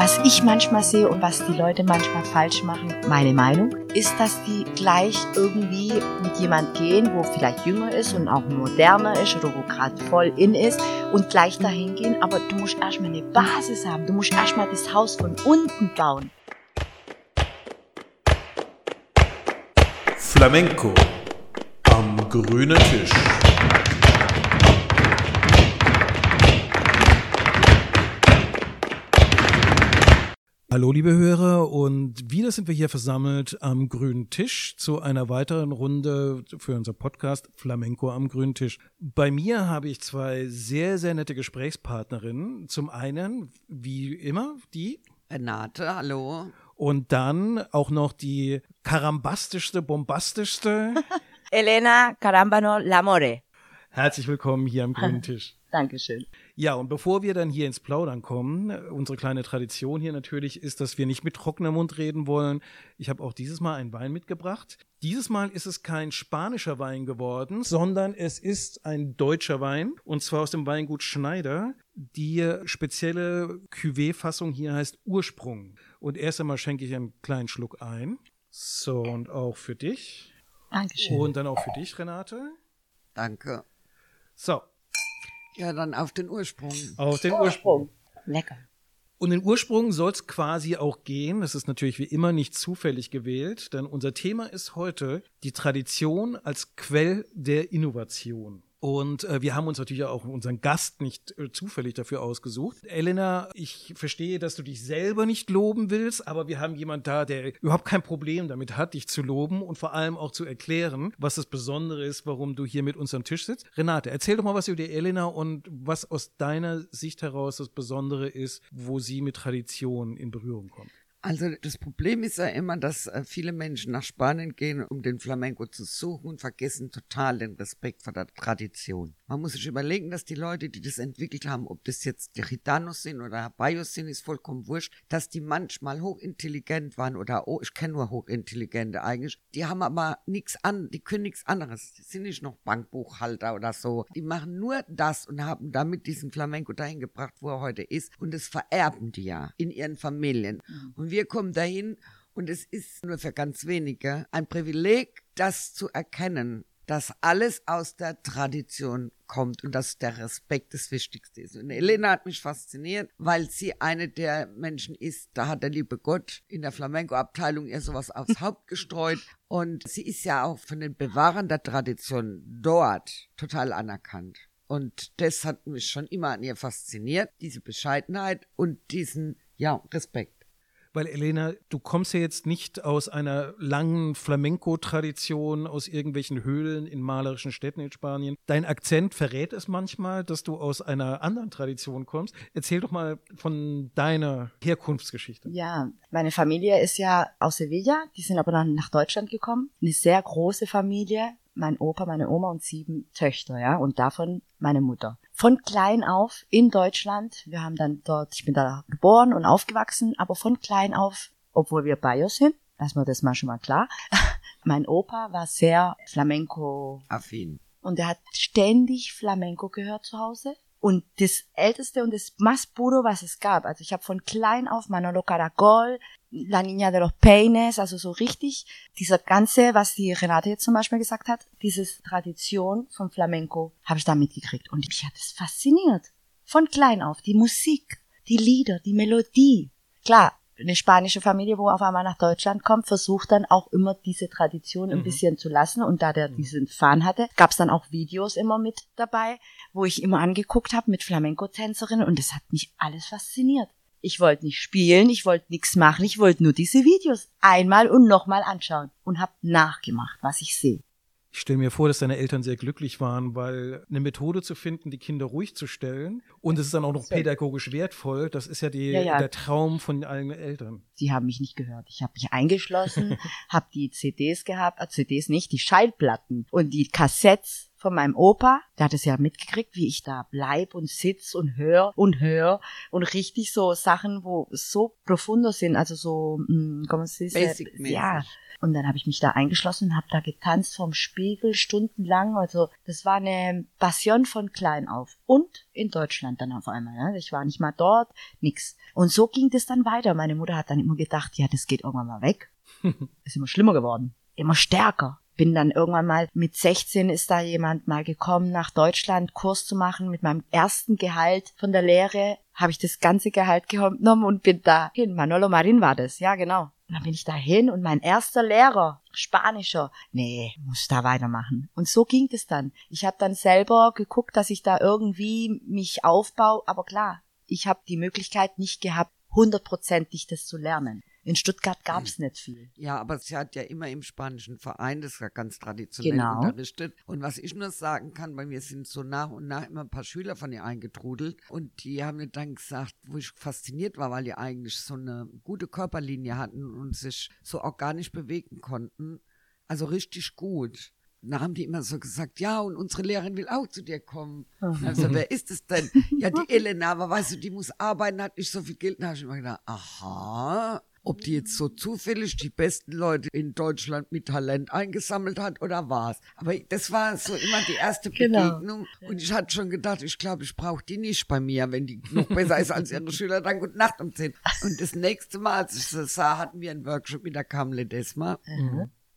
Was ich manchmal sehe und was die Leute manchmal falsch machen, meine Meinung, ist, dass die gleich irgendwie mit jemand gehen, wo vielleicht jünger ist und auch moderner ist oder wo gerade voll in ist und gleich dahin gehen. Aber du musst erstmal eine Basis haben. Du musst erstmal das Haus von unten bauen. Flamenco am grünen Tisch. Hallo liebe Hörer und wieder sind wir hier versammelt am grünen Tisch zu einer weiteren Runde für unser Podcast Flamenco am grünen Tisch. Bei mir habe ich zwei sehr, sehr nette Gesprächspartnerinnen. Zum einen, wie immer, die Renate, hallo. Und dann auch noch die karambastischste, bombastischste Elena Carambano Lamore. Herzlich willkommen hier am grünen Tisch. Dankeschön. Ja, und bevor wir dann hier ins Plaudern kommen, unsere kleine Tradition hier natürlich ist, dass wir nicht mit trockener Mund reden wollen. Ich habe auch dieses Mal einen Wein mitgebracht. Dieses Mal ist es kein spanischer Wein geworden, sondern es ist ein deutscher Wein und zwar aus dem Weingut Schneider. Die spezielle Cuvée-Fassung hier heißt Ursprung. Und erst einmal schenke ich einen kleinen Schluck ein. So, und auch für dich. Dankeschön. Und dann auch für dich, Renate. Danke. So, Ja, dann auf den Ursprung. auf den Ursprung. Lecker. Und den Ursprung soll es quasi auch gehen. Das ist natürlich wie immer nicht zufällig gewählt, denn unser Thema ist heute die Tradition als Quell der Innovation. Und äh, wir haben uns natürlich auch unseren Gast nicht äh, zufällig dafür ausgesucht. Elena, ich verstehe, dass du dich selber nicht loben willst, aber wir haben jemand da, der überhaupt kein Problem damit hat, dich zu loben und vor allem auch zu erklären, was das Besondere ist, warum du hier mit uns am Tisch sitzt. Renate, erzähl doch mal was über die Elena und was aus deiner Sicht heraus das Besondere ist, wo sie mit Tradition in Berührung kommt. Also das Problem ist ja immer, dass äh, viele Menschen nach Spanien gehen, um den Flamenco zu suchen und vergessen total den Respekt vor der Tradition. Man muss sich überlegen, dass die Leute, die das entwickelt haben, ob das jetzt die Gitanos sind oder Habayos sind, ist vollkommen wurscht, dass die manchmal hochintelligent waren oder, oh, ich kenne nur hochintelligente eigentlich. Die haben aber nichts an, die können nichts anderes. Die sind nicht noch Bankbuchhalter oder so. Die machen nur das und haben damit diesen Flamenco dahin gebracht, wo er heute ist. Und das vererben die ja in ihren Familien. Und wir kommen dahin und es ist nur für ganz wenige ein Privileg, das zu erkennen, dass alles aus der Tradition kommt und dass der Respekt das Wichtigste ist. Und Elena hat mich fasziniert, weil sie eine der Menschen ist, da hat der liebe Gott in der Flamenco-Abteilung ihr sowas aufs Haupt gestreut. Und sie ist ja auch von den Bewahrern der Tradition dort total anerkannt. Und das hat mich schon immer an ihr fasziniert, diese Bescheidenheit und diesen, ja, Respekt. Weil Elena, du kommst ja jetzt nicht aus einer langen Flamenco-Tradition, aus irgendwelchen Höhlen in malerischen Städten in Spanien. Dein Akzent verrät es manchmal, dass du aus einer anderen Tradition kommst. Erzähl doch mal von deiner Herkunftsgeschichte. Ja, meine Familie ist ja aus Sevilla, die sind aber dann nach Deutschland gekommen. Eine sehr große Familie. Mein Opa, meine Oma und sieben Töchter, ja, und davon meine Mutter. Von klein auf in Deutschland. Wir haben dann dort, ich bin da geboren und aufgewachsen, aber von klein auf, obwohl wir Bios sind, lassen wir das mal schon mal klar. Mein Opa war sehr Flamenco Affin. und er hat ständig Flamenco gehört zu Hause. Und das Älteste und das más puro, was es gab. Also ich habe von klein auf Manolo Caracol, La Niña de los Peines, also so richtig dieser ganze, was die Renate jetzt zum Beispiel gesagt hat, dieses Tradition von Flamenco habe ich da mitgekriegt. Und mich hat es fasziniert. Von klein auf. Die Musik, die Lieder, die Melodie. Klar, eine spanische Familie, wo auf einmal nach Deutschland kommt, versucht dann auch immer diese Tradition ein bisschen zu lassen. Und da der diesen Fan hatte, gab es dann auch Videos immer mit dabei, wo ich immer angeguckt habe mit Flamenco-Tänzerinnen und das hat mich alles fasziniert. Ich wollte nicht spielen, ich wollte nichts machen, ich wollte nur diese Videos einmal und nochmal anschauen und habe nachgemacht, was ich sehe. Ich stelle mir vor, dass deine Eltern sehr glücklich waren, weil eine Methode zu finden, die Kinder ruhig zu stellen und es ist dann auch noch pädagogisch wertvoll, das ist ja, die, Ja, ja. der Traum von allen Eltern. Sie haben mich nicht gehört. Ich habe mich eingeschlossen, habe die CDs gehabt, äh, CDs nicht, die Schallplatten und die Cassettes von meinem Opa, der hat es ja mitgekriegt, wie ich da bleib und sitz und hör und hör und richtig so Sachen, wo so profunder sind, also so, se dice? Basic ja. Und dann habe ich mich da eingeschlossen und habe da getanzt vom Spiegel stundenlang. Also das war eine Passion von klein auf. Und in Deutschland dann auf einmal. Ne? Ich war nicht mal dort, nix. Und so ging das dann weiter. Meine Mutter hat dann immer gedacht, ja, das geht irgendwann mal weg. Ist immer schlimmer geworden. Immer stärker bin dann irgendwann mal mit 16 ist da jemand mal gekommen nach Deutschland Kurs zu machen mit meinem ersten Gehalt von der Lehre. Habe ich das ganze Gehalt genommen und bin da hin. Manolo Marin war das ja genau. Und dann bin ich da hin und mein erster Lehrer Spanischer. Nee muss da weitermachen. Und so ging es dann. Ich habe dann selber geguckt dass ich da irgendwie mich aufbaue. Aber klar ich habe die Möglichkeit nicht gehabt hundertprozentig das zu lernen in Stuttgart gab es nicht viel. Ja, aber sie hat ja immer im spanischen Verein, das ist ja ganz traditionell Genau. unterrichtet. Und was ich nur sagen kann, bei mir sind so nach und nach immer ein paar Schüler von ihr eingetrudelt. Und die haben mir dann gesagt, wo ich fasziniert war, weil die eigentlich so eine gute Körperlinie hatten und sich so organisch bewegen konnten. Also richtig gut. Da haben die immer so gesagt, ja, und unsere Lehrerin will auch zu dir kommen. Also, wer ist es denn? Ja, die Elena, aber weißt du, die muss arbeiten, hat nicht so viel Geld. Da habe ich immer gedacht, aha, ob die jetzt so zufällig die besten Leute in Deutschland mit Talent eingesammelt hat oder was. Aber das war so immer die erste Genau. Begegnung. Und ich hatte schon gedacht, ich glaube, ich brauche die nicht bei mir, wenn die noch besser ist als ihre Schüler, dann gute Nacht um 10. Und das nächste Mal, als ich sie sah, hatten wir einen Workshop mit der Kamle Desma.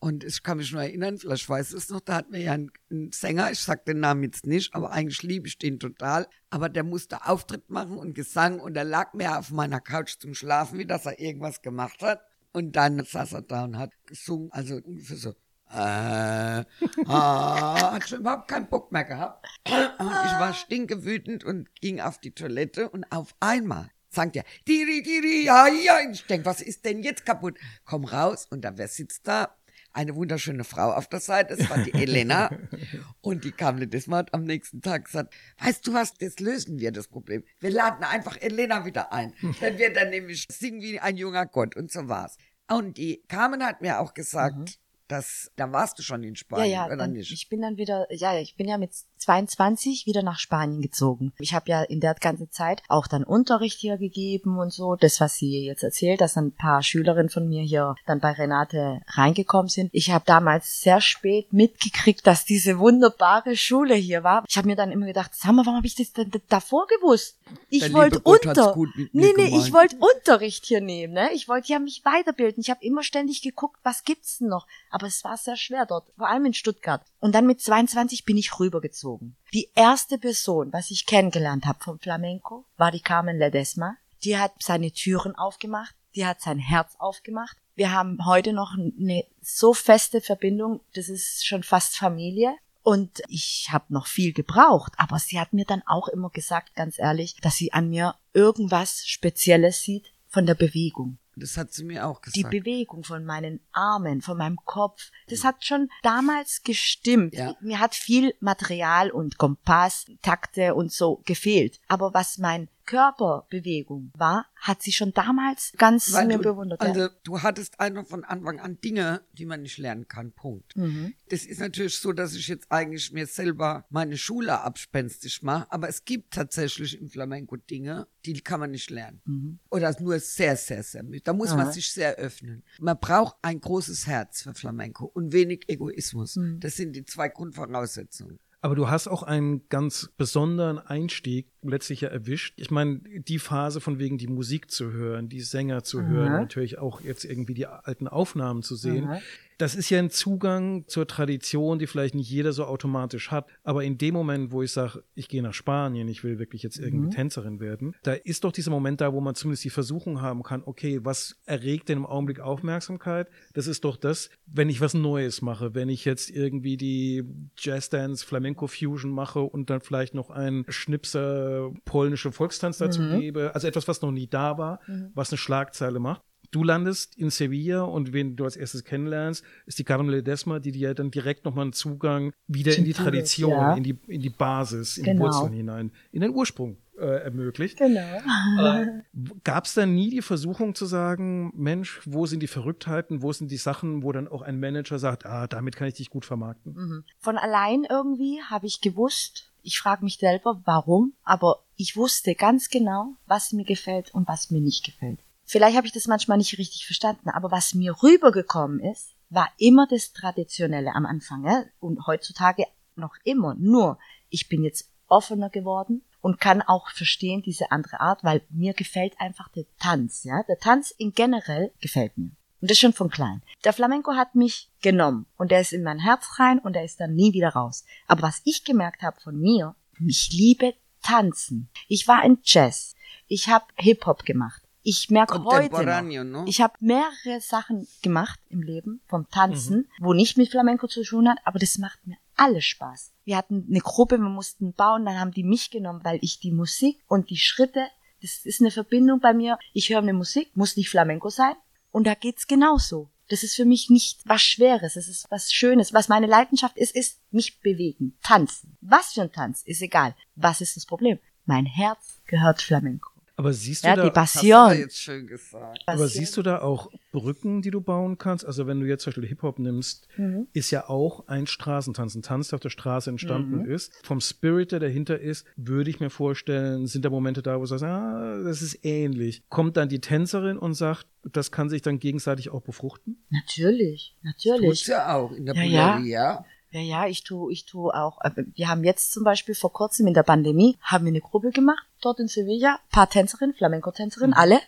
Und ich kann mich nur erinnern, vielleicht weiß es noch, da hat mir ja ein, ein Sänger, ich sag den Namen jetzt nicht, aber eigentlich liebe ich den total, aber der musste Auftritt machen und Gesang und er lag mir auf meiner Couch zum Schlafen, wie dass er irgendwas gemacht hat. Und dann saß er da und hat gesungen, also ungefähr so, äh, ah, hat schon überhaupt keinen Bock mehr gehabt. Ich war stinkewütend und ging auf die Toilette und auf einmal sagt er, diri, diri, ja, ja. Ich denk, was ist denn jetzt kaputt? Komm raus und da, wer sitzt da? Eine wunderschöne Frau auf der Seite, das war die Elena. und die kam das Mal am nächsten Tag gesagt, weißt du was, das lösen wir, das Problem. Wir laden einfach Elena wieder ein. Dann wird er nämlich singen wie ein junger Gott und so war's. Und die Carmen hat mir auch gesagt, dass, da warst du schon in Ja, Spanien, ja, oder dann, nicht? ich bin dann wieder, ja, ich bin ja mit 22 wieder nach Spanien gezogen. Ich habe ja in der ganzen Zeit auch dann Unterricht hier gegeben und so. Das, was sie jetzt erzählt, dass ein paar Schülerinnen von mir hier dann bei Renate reingekommen sind. Ich habe damals sehr spät mitgekriegt, dass diese wunderbare Schule hier war. Ich habe mir dann immer gedacht, sag mal, warum habe ich das denn davor gewusst? Ich wollte unter. nee, nee, gemeint. ich wollte Unterricht hier nehmen, ne? Ich wollte ja mich weiterbilden. Ich habe immer ständig geguckt, was gibt's denn noch? Aber es war sehr schwer dort, vor allem in Stuttgart. Und dann mit 22 bin ich rübergezogen. Die erste Person, was ich kennengelernt habe vom Flamenco, war die Carmen Ledesma. Die hat seine Türen aufgemacht, die hat sein Herz aufgemacht. Wir haben heute noch eine so feste Verbindung, das ist schon fast Familie. Und ich habe noch viel gebraucht, aber sie hat mir dann auch immer gesagt, ganz ehrlich, dass sie an mir irgendwas Spezielles sieht von der Bewegung. Das hat sie mir auch Die gesagt. Bewegung von meinen Armen, von meinem Kopf, das hat schon damals gestimmt. Ja. Mir hat viel Material und Kompass, Takte und so gefehlt. Aber was mein Körperbewegung war, hat sie schon damals ganz Weil mir du, bewundert. Also ja. du hattest einfach von Anfang an Dinge, die man nicht lernen kann. Punkt. Mhm. Das ist natürlich so, dass ich jetzt eigentlich mir selber meine Schule abspenstig mache, aber es gibt tatsächlich im Flamenco Dinge, die kann man nicht lernen. Mhm. Oder nur sehr, sehr, sehr müde. Da muss man sich sehr öffnen. Man braucht ein großes Herz für Flamenco und wenig Egoismus. Mhm. Das sind die zwei Grundvoraussetzungen. Aber du hast auch einen ganz besonderen Einstieg letztlich ja erwischt. Ich meine, die Phase von wegen die Musik zu hören, die Sänger zu hören, natürlich auch jetzt irgendwie die alten Aufnahmen zu sehen. Mhm. Das ist ja ein Zugang zur Tradition, die vielleicht nicht jeder so automatisch hat. Aber in dem Moment, wo ich sage, ich gehe nach Spanien, ich will wirklich jetzt irgendwie Tänzerin werden, da ist doch dieser Moment da, wo man zumindest die Versuchung haben kann, okay, was erregt denn im Augenblick Aufmerksamkeit? Das ist doch das, wenn ich was Neues mache, wenn ich jetzt irgendwie die Jazzdance Flamenco Fusion mache und dann vielleicht noch einen Schnipser polnische Volkstanz dazu gebe, also etwas, was noch nie da war, was eine Schlagzeile macht du landest in Sevilla und wen du als erstes kennenlernst, ist die Carmen Ledesma, die dir dann direkt nochmal einen Zugang wieder in die Tradition, ja. in, die, in die Basis, in genau. die Wurzeln hinein, in den Ursprung äh, ermöglicht. Genau. Äh, Gab es dann nie die Versuchung zu sagen, Mensch, wo sind die Verrücktheiten, wo sind die Sachen, wo dann auch ein Manager sagt, ah, damit kann ich dich gut vermarkten? Mhm. Von allein irgendwie habe ich gewusst, ich frage mich selber, warum, aber ich wusste ganz genau, was mir gefällt und was mir nicht gefällt. Vielleicht habe ich das manchmal nicht richtig verstanden, aber was mir rübergekommen ist, war immer das Traditionelle am Anfang ja? und heutzutage noch immer. Nur, ich bin jetzt offener geworden und kann auch verstehen diese andere Art, weil mir gefällt einfach der Tanz, ja. Der Tanz in generell gefällt mir. Und das schon von klein. Der Flamenco hat mich genommen und der ist in mein Herz rein und der ist dann nie wieder raus. Aber was ich gemerkt habe von mir, ich liebe tanzen. Ich war in Jazz. Ich habe Hip-Hop gemacht. Ich merke heute noch, no? ich habe mehrere Sachen gemacht im Leben vom Tanzen, mhm. wo nicht mit Flamenco zu tun hat, aber das macht mir alles Spaß. Wir hatten eine Gruppe, wir mussten bauen, dann haben die mich genommen, weil ich die Musik und die Schritte, das ist eine Verbindung bei mir. Ich höre eine Musik, muss nicht Flamenco sein, und da geht's genauso. Das ist für mich nicht was Schweres, es ist was Schönes. Was meine Leidenschaft ist, ist mich bewegen, tanzen. Was für ein Tanz, ist egal. Was ist das Problem? Mein Herz gehört Flamenco. Aber siehst du ja, da, die Passion. jetzt schön gesagt. Aber siehst du da auch Brücken, die du bauen kannst? Also wenn du jetzt zum Beispiel Hip-Hop nimmst, mhm. ist ja auch ein Straßentanz, ein Tanz, der auf der Straße entstanden mhm. ist. Vom Spirit, der dahinter ist, würde ich mir vorstellen, sind da Momente da, wo du sagst, ah, das ist ähnlich. Kommt dann die Tänzerin und sagt, das kann sich dann gegenseitig auch befruchten? Natürlich, natürlich. Das ja auch in der ja, Buleria. Ja. Ja, ja, ich tu, ich tu auch. Äh, wir haben jetzt zum Beispiel vor kurzem in der Pandemie haben wir eine Gruppe gemacht dort in Sevilla, paar Tänzerinnen, Flamenco-Tänzerinnen, mhm. alle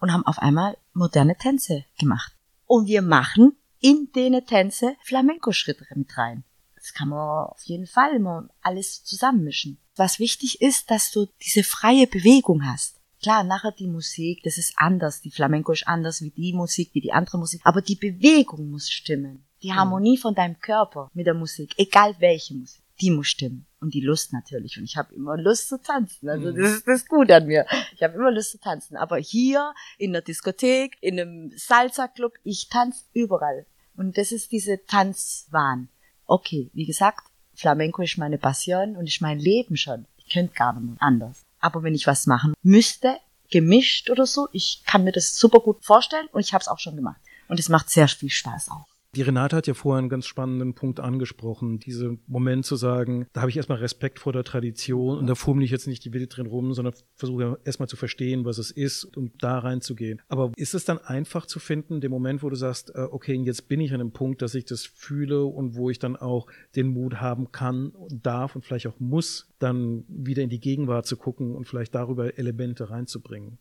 und haben auf einmal moderne Tänze gemacht. Und wir machen in denen Tänze Flamenco-Schritte mit rein. Das kann man auf jeden Fall immer alles zusammenmischen. Was wichtig ist, dass du diese freie Bewegung hast. Klar, nachher die Musik, das ist anders. Die Flamenco ist anders wie die Musik, wie die andere Musik. Aber die Bewegung muss stimmen. Die Harmonie von deinem Körper mit der Musik, egal welche Musik, die muss stimmen. Und die Lust natürlich. Und ich habe immer Lust zu tanzen. Also das ist das Gute an mir. Ich habe immer Lust zu tanzen. Aber hier in der Diskothek, in einem Salsa-Club, ich tanze überall. Und das ist diese Tanzwahn. Okay, wie gesagt, Flamenco ist meine Passion und ist mein Leben schon. Ich könnte gar nicht anders. Aber wenn ich was machen müsste, gemischt oder so, ich kann mir das super gut vorstellen und ich habe es auch schon gemacht. Und es macht sehr viel Spaß auch. Die Renate hat ja vorher einen ganz spannenden Punkt angesprochen, diese Moment zu sagen, da habe ich erstmal Respekt vor der Tradition und da fummel ich jetzt nicht die Wild drin rum, sondern versuche erstmal zu verstehen, was es ist und da reinzugehen. Aber ist es dann einfach zu finden, den Moment, wo du sagst, äh, okay, jetzt bin ich an einem Punkt, dass ich das fühle und wo ich dann auch den Mut haben kann und darf und vielleicht auch muss, dann wieder in die Gegenwart zu gucken und vielleicht darüber Elemente reinzubringen?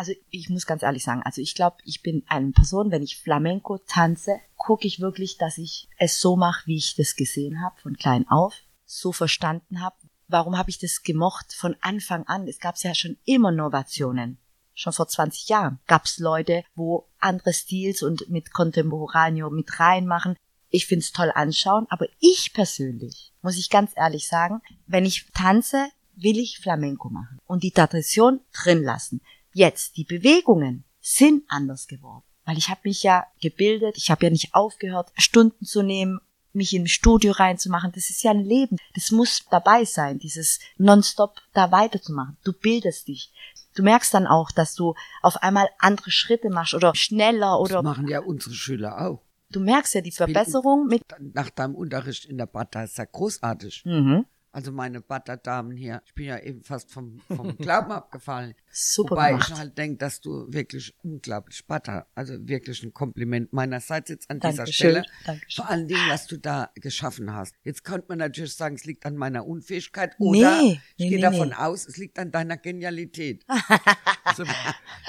Also ich muss ganz ehrlich sagen, also ich glaube, ich bin eine Person, wenn ich Flamenco tanze, gucke ich wirklich, dass ich es so mache, wie ich das gesehen habe, von klein auf, so verstanden habe. Warum habe ich das gemocht von Anfang an? Es gab ja schon immer Innovationen. Schon vor 20 Jahren gab es Leute, wo andere Stils und mit Contemporaneo mit reinmachen. Ich find's toll anschauen, aber ich persönlich, muss ich ganz ehrlich sagen, wenn ich tanze, will ich Flamenco machen und die Tradition drin lassen. Jetzt, die Bewegungen sind anders geworden. Weil ich habe mich ja gebildet, ich habe ja nicht aufgehört, Stunden zu nehmen, mich im Studio reinzumachen. Das ist ja ein Leben. Das muss dabei sein, dieses nonstop da weiterzumachen. Du bildest dich. Du merkst dann auch, dass du auf einmal andere Schritte machst oder schneller oder. Das machen ja unsere Schüler auch. Du merkst ja die Verbesserung mit. Nach deinem Unterricht in der Bata ist ja großartig. Mhm. Also meine Butterdamen hier, ich bin ja eben fast vom, vom Glauben abgefallen. Super Wobei gemacht. ich halt denke, dass du wirklich unglaublich Butter, also wirklich ein Kompliment meinerseits jetzt an dieser Dankeschön. Stelle. Dankeschön. Vor allen Dingen, was du da geschaffen hast. Jetzt könnte man natürlich sagen, es liegt an meiner Unfähigkeit oder Nee, ich nee, gehe nee, davon nee. aus, es liegt an deiner Genialität. Also,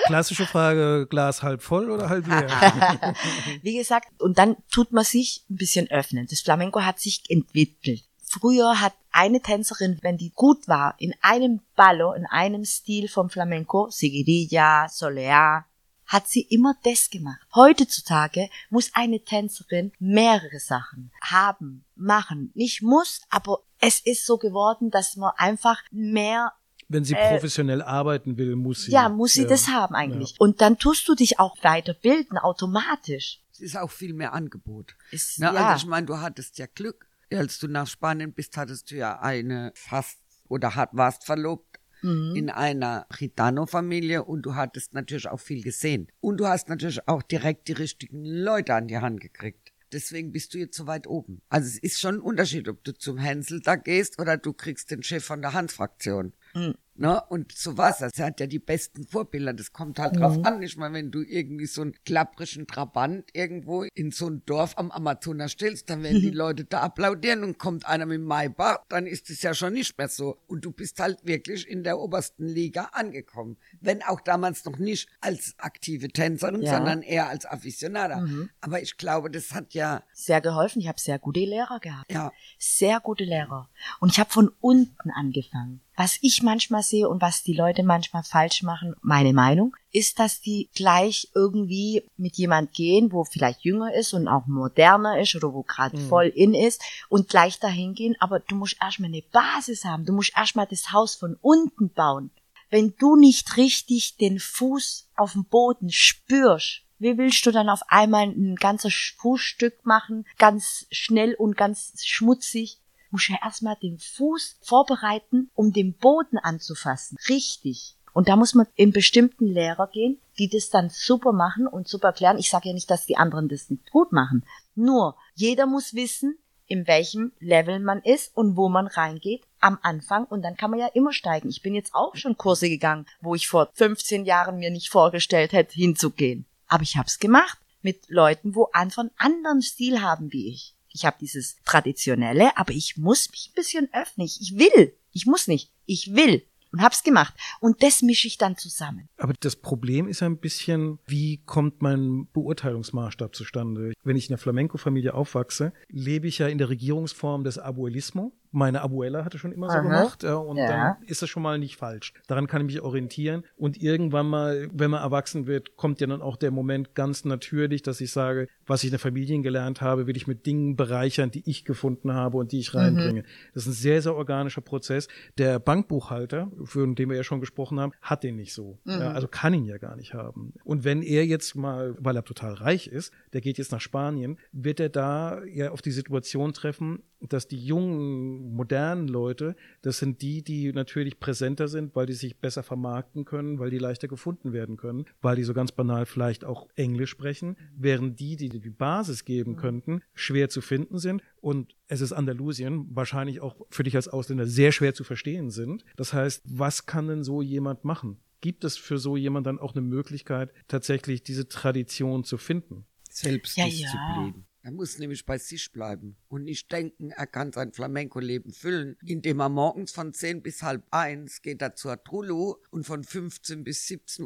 klassische Frage, Glas halb voll oder halb leer? Wie gesagt, und dann tut man sich ein bisschen öffnen. Das Flamenco hat sich entwickelt. Früher hat eine Tänzerin, wenn die gut war, in einem Ballo, in einem Stil vom Flamenco, Seguirilla, Soleá, hat sie immer das gemacht. Heutzutage muss eine Tänzerin mehrere Sachen haben, machen. Nicht muss, aber es ist so geworden, dass man einfach mehr Wenn sie Äh, professionell arbeiten will, muss sie. Ja, muss sie das haben eigentlich. Und dann tust du dich auch weiterbilden, automatisch. Es ist auch viel mehr Angebot. Ist, Na, ja. Also ich meine, du hattest ja Glück. Als du nach Spanien bist, hattest du ja eine fast oder hat, warst verlobt Mhm. in einer Gitano-Familie und du hattest natürlich auch viel gesehen. Und du hast natürlich auch direkt die richtigen Leute an die Hand gekriegt. Deswegen bist du jetzt so weit oben. Also es ist schon ein Unterschied, ob du zum Hänsel da gehst oder du kriegst den Chef von der Hans-Fraktion. Mhm. Ne? Und so was. Sie hat ja die besten Vorbilder. Das kommt halt drauf an. Ich meine, wenn du irgendwie so einen klapprigen Trabant irgendwo in so ein Dorf am Amazonas stellst, dann werden die Leute da applaudieren und kommt einer mit dem Maybach, dann ist es ja schon nicht mehr so. Und du bist halt wirklich in der obersten Liga angekommen. Wenn auch damals noch nicht als aktive Tänzerin, Ja. sondern eher als Aficionada. Aber ich glaube, das hat ja, Sehr geholfen. Ich habe sehr gute Lehrer gehabt. ja, Sehr gute Lehrer. Und ich habe von unten angefangen. Was ich manchmal sehe und was die Leute manchmal falsch machen, meine Meinung, ist, dass die gleich irgendwie mit jemand gehen, wo vielleicht jünger ist und auch moderner ist oder wo gerade voll in ist und gleich dahin gehen. Aber du musst erstmal eine Basis haben. Du musst erstmal das Haus von unten bauen. Wenn du nicht richtig den Fuß auf dem Boden spürst, wie willst du dann auf einmal ein ganzes Fußstück machen, ganz schnell und ganz schmutzig? Musst ja erstmal den Fuß vorbereiten, um den Boden anzufassen. Richtig. Und da muss man in bestimmten Lehrer gehen, die das dann super machen und super erklären. Ich sage ja nicht, dass die anderen das nicht gut machen. Nur, jeder muss wissen, in welchem Level man ist und wo man reingeht am Anfang und dann kann man ja immer steigen. Ich bin jetzt auch schon Kurse gegangen, wo ich vor 15 Jahren mir nicht vorgestellt hätte, hinzugehen. Aber ich habe es gemacht mit Leuten, wo einfach einen anderen Stil haben wie ich. Ich habe dieses traditionelle, aber ich muss mich ein bisschen öffnen. Ich will. Ich muss nicht. Ich will. Und hab's gemacht. Und das mische ich dann zusammen. Aber das Problem ist ein bisschen, wie kommt mein Beurteilungsmaßstab zustande? Wenn ich in einer Flamenco-Familie aufwachse, lebe ich ja in der Regierungsform des Abuelismo. Meine Abuela hatte schon immer so Aha. gemacht ja, und Ja. dann ist das schon mal nicht falsch. Daran kann ich mich orientieren und irgendwann mal, wenn man erwachsen wird, kommt ja dann auch der Moment ganz natürlich, dass ich sage, was ich in der Familie gelernt habe, will ich mit Dingen bereichern, die ich gefunden habe und die ich reinbringe. Das ist ein sehr, sehr organischer Prozess. Der Bankbuchhalter, für den wir ja schon gesprochen haben, hat den nicht so. Ja, also kann ihn ja gar nicht haben. Und wenn er jetzt mal, weil er total reich ist, der geht jetzt nach Spanien, wird er da ja auf die Situation treffen, dass die jungen, modernen Leute, das sind die, die natürlich präsenter sind, weil die sich besser vermarkten können, weil die leichter gefunden werden können, weil die so ganz banal vielleicht auch Englisch sprechen, während die, die die Basis geben könnten, schwer zu finden sind und es ist Andalusien, wahrscheinlich auch für dich als Ausländer sehr schwer zu verstehen sind. Das heißt, was kann denn so jemand machen? Gibt es für so jemand dann auch eine Möglichkeit, tatsächlich diese Tradition zu finden? Selbstdisziplin. Er muss nämlich bei sich bleiben und nicht denken, er kann sein Flamenco-Leben füllen, indem er morgens von 10 bis halb eins geht er zur Trullo und von 15 bis 17.30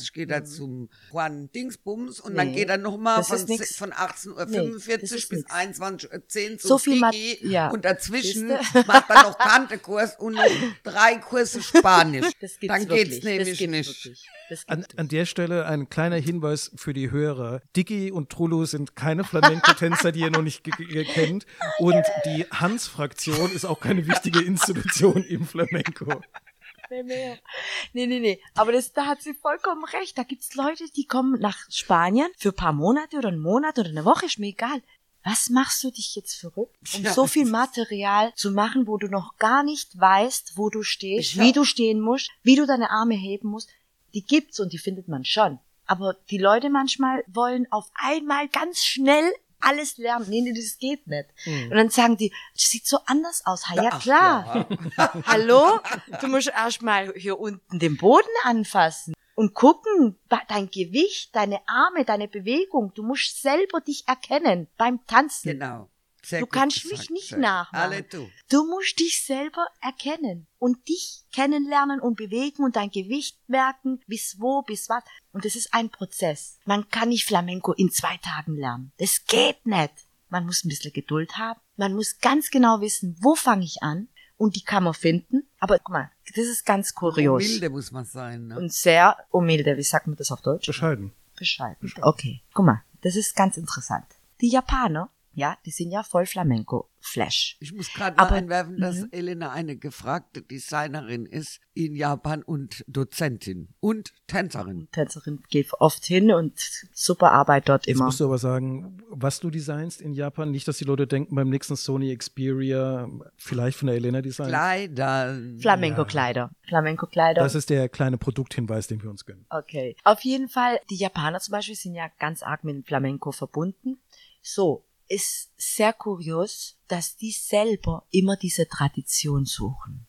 Uhr geht er zum Juan Dingsbums und dann Nee, geht er nochmal von, von 18.45 Uhr Nee, bis nix. 21.10 Uhr So zum viel Mat- Digi ja. und dazwischen macht er noch Kantekurs und noch drei Kurse Spanisch. Das gibt's dann wirklich. geht's nämlich das gibt's nicht. Wirklich. An, an der Stelle ein kleiner Hinweis für die Hörer. Dicky und Trullo sind keine Flamenco-Tänzer, die ihr noch nicht kennt. Und die Hans-Fraktion ist auch keine wichtige Institution im Flamenco. Nee, nee. nee, nee, nee. Aber das, da hat sie vollkommen recht. Da gibt's Leute, die kommen nach Spanien für ein paar Monate oder einen Monat oder eine Woche, ist mir egal. Was machst du dich jetzt verrückt, um Ja. so viel Material zu machen, wo du noch gar nicht weißt, wo du stehst, Ja. wie du stehen musst, wie du deine Arme heben musst? Die gibt's und die findet man schon. Aber die Leute manchmal wollen auf einmal ganz schnell alles lernen. Nee, nee, das geht nicht. Und dann sagen die, das sieht so anders aus. Ha, ja, Ach, klar. Hallo? Du musst erstmal hier unten den Boden anfassen und gucken, dein Gewicht, deine Arme, deine Bewegung. Du musst selber dich erkennen beim Tanzen. Genau. Sehr Du kannst gesagt, mich nicht nachmachen. Alle du. Du musst dich selber erkennen und dich kennenlernen und bewegen und dein Gewicht merken, bis wo, bis was. Und das ist ein Prozess. Man kann nicht Flamenco in zwei Tagen lernen. Das geht nicht. Man muss ein bisschen Geduld haben. Man muss ganz genau wissen, wo fange ich an. Und die kann man finden. Aber guck mal, das ist ganz kurios. Milde muss man sein. Ne? Und sehr umilde. Wie sagt man das auf Deutsch? Bescheiden. Bescheiden. Okay, guck mal, das ist ganz interessant. Die Japaner, Ja, die sind ja voll Flamenco-Flash. Ich muss gerade einwerfen, dass Mhm. Elena eine gefragte Designerin ist in Japan und Dozentin und Tänzerin. Tänzerin geht oft hin und super Arbeit dort Jetzt immer. musst du aber sagen, was du designst in Japan. Nicht, dass die Leute denken, beim nächsten Sony Xperia vielleicht von der Elena Design. Kleider. Flamenco-Kleider. Flamenco-Kleider. Das ist der kleine Produkthinweis, den wir uns gönnen. Okay. Auf jeden Fall, die Japaner zum Beispiel sind ja ganz arg mit dem Flamenco verbunden. So, ist sehr kurios, dass die selber immer diese Tradition suchen.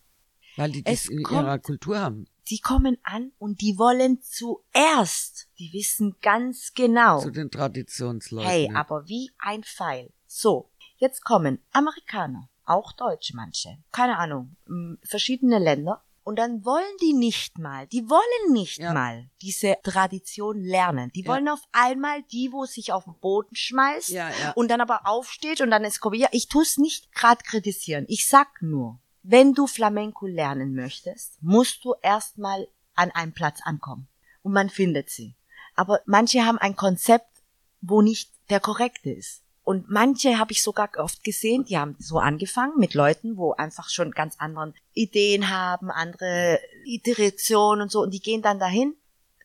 Weil die das in kommt- ihrer Kultur haben. Die kommen an und die wollen zuerst, die wissen ganz genau, Zu den Traditionsleuten. hey, aber wie ein Pfeil. So, jetzt kommen Amerikaner, auch Deutsche manche, keine Ahnung, verschiedene Länder. Und dann wollen die nicht mal, die wollen nicht Ja. mal diese Tradition lernen. Die Ja. wollen auf einmal die, wo sich auf den Boden schmeißt Ja, und dann aber aufsteht und dann ist ja, ich tu's nicht grad kritisieren. Ich sag nur, wenn du Flamenco lernen möchtest, musst du erstmal an einem Platz ankommen. Und man findet sie. Aber manche haben ein Konzept, wo nicht der korrekte ist. Und manche habe ich sogar oft gesehen, die haben so angefangen mit Leuten, wo einfach schon ganz anderen Ideen haben, andere Direktionen und so. Und die gehen dann dahin,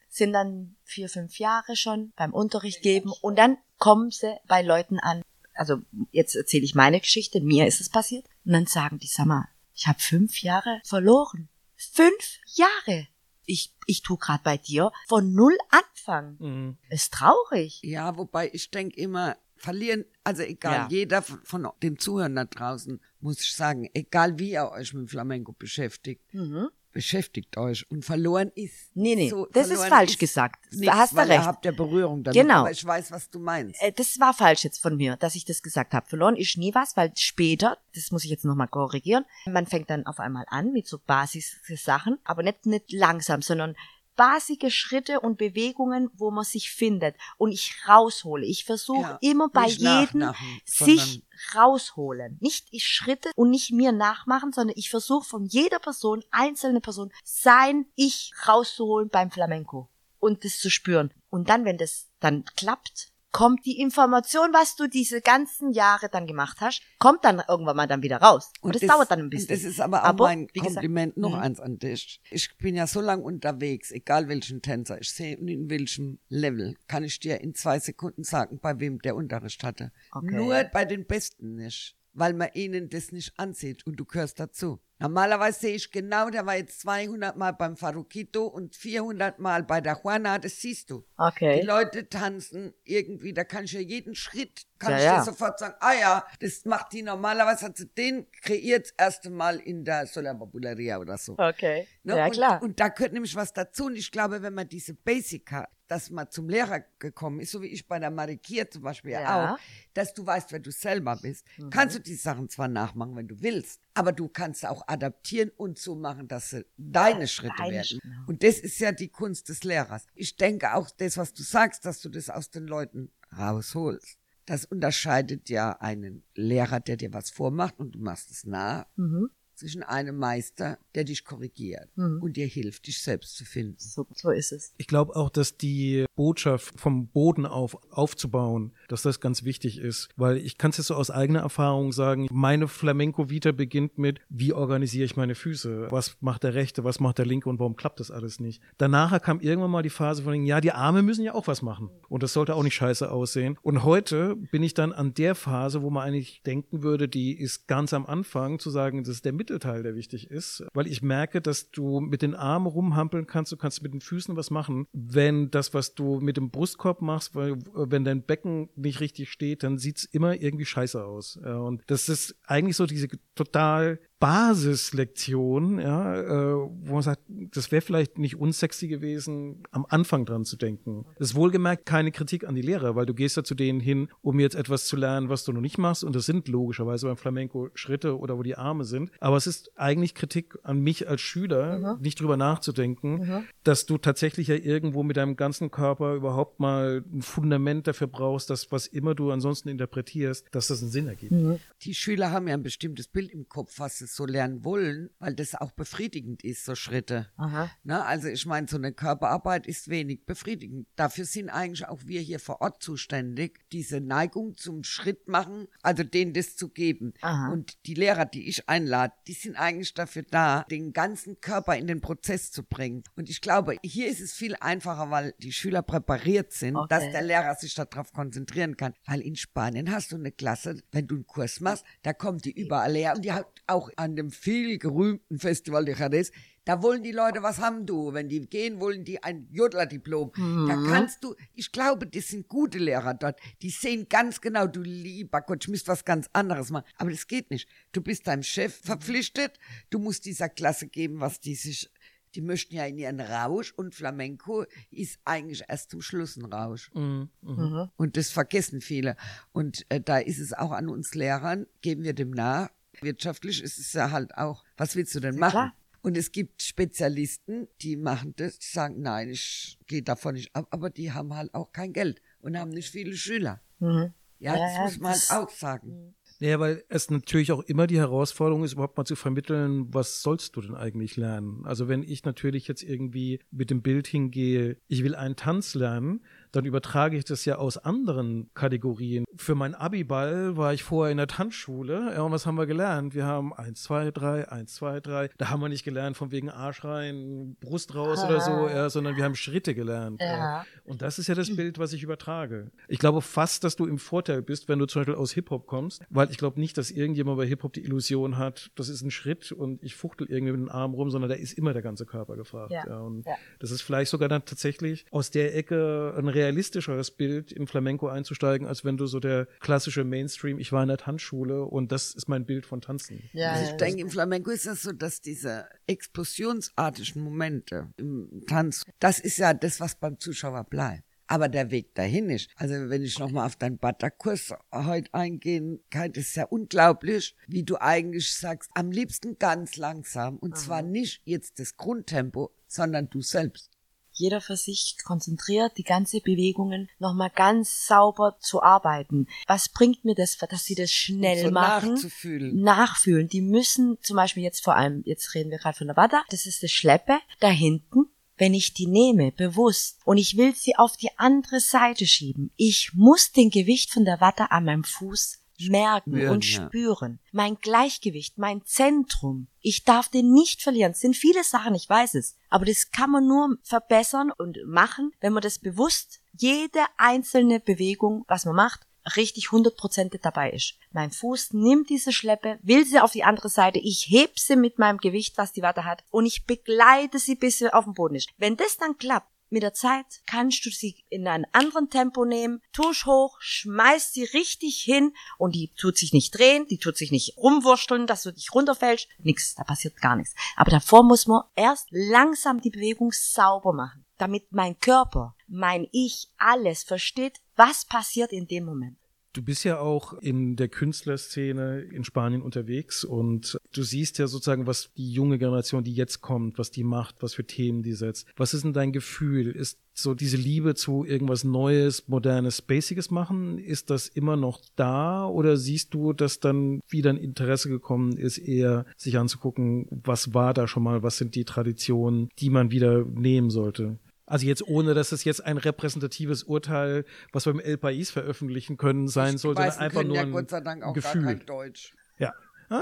sind dann vier, fünf Jahre schon beim Unterricht geben und dann kommen sie bei Leuten an. Also jetzt erzähle ich meine Geschichte, mir ist es passiert. Und dann sagen die, sag mal, ich habe fünf Jahre verloren. Fünf Jahre. Ich, ich tu grad bei dir von null anfangen. Mhm. Ist traurig. Ja, wobei ich denke immer, verlieren, also egal, Ja. jeder von von den Zuhörern da draußen, muss ich sagen, egal wie ihr euch mit Flamenco beschäftigt, Mhm. beschäftigt euch und verloren ist. Nee, nee, so, das ist falsch gesagt. Da Nichts, hast du recht. Ihr habt ja Berührung damit, Genau. aber ich weiß, was du meinst. Äh, das war falsch jetzt von mir, dass ich das gesagt habe. Verloren ist nie was, weil später, das muss ich jetzt nochmal korrigieren, man fängt dann auf einmal an mit so Basis-Sachen, aber nicht, nicht langsam, sondern basige Schritte und Bewegungen, wo man sich findet und ich raushole. Ich versuche Ja, immer bei jedem sich rausholen. Nicht ich Schritte und nicht mir nachmachen, sondern ich versuche von jeder Person, einzelne Person, sein Ich rauszuholen beim Flamenco und das zu spüren. Und dann, wenn das dann klappt, kommt die Information, was du diese ganzen Jahre dann gemacht hast, kommt dann irgendwann mal dann wieder raus. Und, das, dauert dann ein bisschen. Das ist aber auch Aber, mein wie gesagt, Kompliment noch mhm. eins an dich. Ich bin ja so lang unterwegs, egal welchen Tänzer ich sehe und in welchem Level, kann ich dir in zwei Sekunden sagen, bei wem der Unterricht hatte. Okay. Nur bei den Besten nicht, weil man ihnen das nicht ansieht und du gehörst dazu. Normalerweise sehe ich genau, der war jetzt 200 Mal beim Faruquito und 400 Mal bei der Juana, das siehst du. Die Okay. Leute tanzen irgendwie, da kann ich ja jeden Schritt, kann Ja, ich ja. dir sofort sagen, ah ja, das macht die normalerweise, hat sie den kreiert das erste Mal in der Solar oder so. Okay. Ne? Ja, und, klar. Und da gehört nämlich was dazu. Und ich glaube, wenn man diese Basic hat, dass man zum Lehrer gekommen ist, so wie ich bei der Marikier zum Beispiel Ja. auch, dass du weißt, wer du selber bist, Mhm. kannst du die Sachen zwar nachmachen, wenn du willst, aber du kannst auch adaptieren und so machen, dass sie deine Schritte Deine werden. Schritte. Und das ist ja die Kunst des Lehrers. Ich denke auch das, was du sagst, dass du das aus den Leuten rausholst. Das unterscheidet ja einen Lehrer, der dir was vormacht und du machst es nach, Mhm. Zwischen einem Meister, der dich korrigiert Mhm. und dir hilft, dich selbst zu finden. So, so ist es. Ich glaube auch, dass die Botschaft vom Boden auf aufzubauen, dass das ganz wichtig ist, weil ich kann es jetzt so aus eigener Erfahrung sagen, meine Flamenco-Vita beginnt mit, wie organisiere ich meine Füße? Was macht der Rechte, was macht der Linke und warum klappt das alles nicht? Danach kam irgendwann mal die Phase von, ja, die Arme müssen ja auch was machen und das sollte auch nicht scheiße aussehen. Und heute bin ich dann an der Phase, wo man eigentlich denken würde, die ist ganz am Anfang, zu sagen, das ist der Mittelteil, der wichtig ist, weil ich merke, dass du mit den Armen rumhampeln kannst, du kannst mit den Füßen was machen. Wenn das, was du mit dem Brustkorb machst, weil äh, wenn dein Becken nicht richtig steht, dann sieht's immer irgendwie scheiße aus. Und das ist eigentlich so diese total Basislektion, ja, äh, wo man sagt, das wäre vielleicht nicht unsexy gewesen, am Anfang dran zu denken. Das ist wohlgemerkt keine Kritik an die Lehrer, weil du gehst ja zu denen hin, um jetzt etwas zu lernen, was du noch nicht machst. Und das sind logischerweise beim Flamenco Schritte oder wo die Arme sind. Aber es ist eigentlich Kritik an mich als Schüler, nicht drüber nachzudenken, dass du tatsächlich ja irgendwo mit deinem ganzen Körper überhaupt mal ein Fundament dafür brauchst, dass was immer du ansonsten interpretierst, dass das einen Sinn ergibt. Die Schüler haben ja ein bestimmtes Bild im Kopf, was sie das so lernen wollen, weil das auch befriedigend ist, so Schritte. Aha. Ne? Also ich meine, so eine Körperarbeit ist wenig befriedigend. Dafür sind eigentlich auch wir hier vor Ort zuständig, diese Neigung zum Schritt machen, also denen das zu geben. Aha. Und die Lehrer, die ich einlade, die sind eigentlich dafür da, den ganzen Körper in den Prozess zu bringen. Und ich glaube, hier ist es viel einfacher, weil die Schüler präpariert sind, Okay. dass der Lehrer sich darauf konzentrieren kann. Weil in Spanien hast du eine Klasse, wenn du einen Kurs machst, da kommt die überall her und die hat auch an dem viel gerühmten Festival de Jerez, da wollen die Leute, was haben du? Wenn die gehen, wollen die ein Jodlerdiplom. Da kannst du, ich glaube, das sind gute Lehrer dort. Die sehen ganz genau, du lieber Gott, ich müsste was ganz anderes machen. Aber das geht nicht. Du bist deinem Chef verpflichtet. Du musst dieser Klasse geben, was die sich, die möchten ja in ihren Rausch und Flamenco ist eigentlich erst zum Schluss ein Rausch. Mhm. Mhm. Und das vergessen viele. Und äh, da ist es auch an uns Lehrern, geben wir dem nach. Wirtschaftlich ist es ja halt auch, was willst du denn machen? klar. Und es gibt Spezialisten, die machen das, die sagen, nein, ich gehe davon nicht ab, aber die haben halt auch kein Geld und haben nicht viele Schüler. Mhm. Ja, das ja, muss man das- halt auch sagen. Ja, weil es natürlich auch immer die Herausforderung ist, überhaupt mal zu vermitteln, was sollst du denn eigentlich lernen? Also wenn ich natürlich jetzt irgendwie mit dem Bild hingehe, ich will einen Tanz lernen, dann übertrage ich das ja aus anderen Kategorien. Für meinen Abiball war ich vorher in der Tanzschule. Ja, und was haben wir gelernt? Wir haben eins, zwei, drei, eins, zwei, drei. Da haben wir nicht gelernt von wegen Arsch rein, Brust raus oder so, ja, sondern wir haben Schritte gelernt. Ja. Und das ist ja das Bild, was ich übertrage. Ich glaube fast, dass du im Vorteil bist, wenn du zum Beispiel aus Hip-Hop kommst, weil ich glaube nicht, dass irgendjemand bei Hip-Hop die Illusion hat, das ist ein Schritt und ich fuchtel irgendwie mit dem Arm rum, sondern da ist immer der ganze Körper gefragt. Ja. Und Ja. das ist vielleicht sogar dann tatsächlich aus der Ecke ein realistischeres Bild im Flamenco einzusteigen, als wenn du so der klassische Mainstream, ich war in der Tanzschule und das ist mein Bild von Tanzen. Ja, Also ja, ich denke, im Flamenco ist das so, dass diese explosionsartigen Momente im Tanz, das ist ja das, was beim Zuschauer bleibt. Aber der Weg dahin nicht. Also wenn ich nochmal auf deinen Bata-Kurs heute eingehen kann, ist ja unglaublich, wie du eigentlich sagst, am liebsten ganz langsam. Und zwar nicht jetzt das Grundtempo, sondern du selbst. Jeder für sich konzentriert, die ganze Bewegungen nochmal ganz sauber zu arbeiten. Was bringt mir das, dass sie das schnell so machen? nachzufühlen. Nachfühlen. Die müssen zum Beispiel jetzt vor allem, jetzt reden wir gerade von der Bada, das ist das Schleppe da hinten. Wenn ich die nehme, bewusst, und ich will sie auf die andere Seite schieben, ich muss den Gewicht von der Watte an meinem Fuß merken Spüren, und ja. spüren. Mein Gleichgewicht, mein Zentrum. Ich darf den nicht verlieren. Es sind viele Sachen, ich weiß es. Aber das kann man nur verbessern und machen, wenn man das bewusst, jede einzelne Bewegung, was man macht, richtig 100% dabei ist. Mein Fuß nimmt diese Schleppe, will sie auf die andere Seite, ich heb sie mit meinem Gewicht, was die Watte hat, und ich begleite sie, bis sie auf dem Boden ist. Wenn das dann klappt, mit der Zeit kannst du sie in einem anderen Tempo nehmen, tusch hoch, schmeißt sie richtig hin und die tut sich nicht drehen, die tut sich nicht rumwursteln, dass du dich runterfällst. Nix, da passiert gar nichts. Aber davor muss man erst langsam die Bewegung sauber machen, damit mein Körper, mein Ich, alles versteht, was passiert in dem Moment. Du bist ja auch in der Künstlerszene in Spanien unterwegs und du siehst ja sozusagen, was die junge Generation, die jetzt kommt, was die macht, was für Themen die setzt. Was ist denn dein Gefühl? Ist so diese Liebe zu irgendwas Neues, Modernes, Basiges machen, ist das immer noch da oder siehst du, dass dann wieder ein Interesse gekommen ist, eher sich anzugucken, was war da schon mal, was sind die Traditionen, die man wieder nehmen sollte? Also jetzt ohne, dass es jetzt ein repräsentatives Urteil, was wir im El País veröffentlichen können, sein soll, sondern Weißen einfach nur ja ein Gott sei Dank auch Gefühl. gar kein Deutsch. Ja. Ah,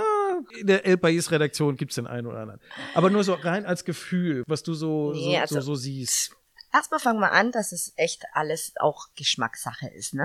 in der El País Redaktion gibt's den einen oder anderen. Aber nur so rein als Gefühl, was du so, Nee, so, also- so, so siehst. Erstmal fangen wir an, dass es echt alles auch Geschmackssache ist, ne?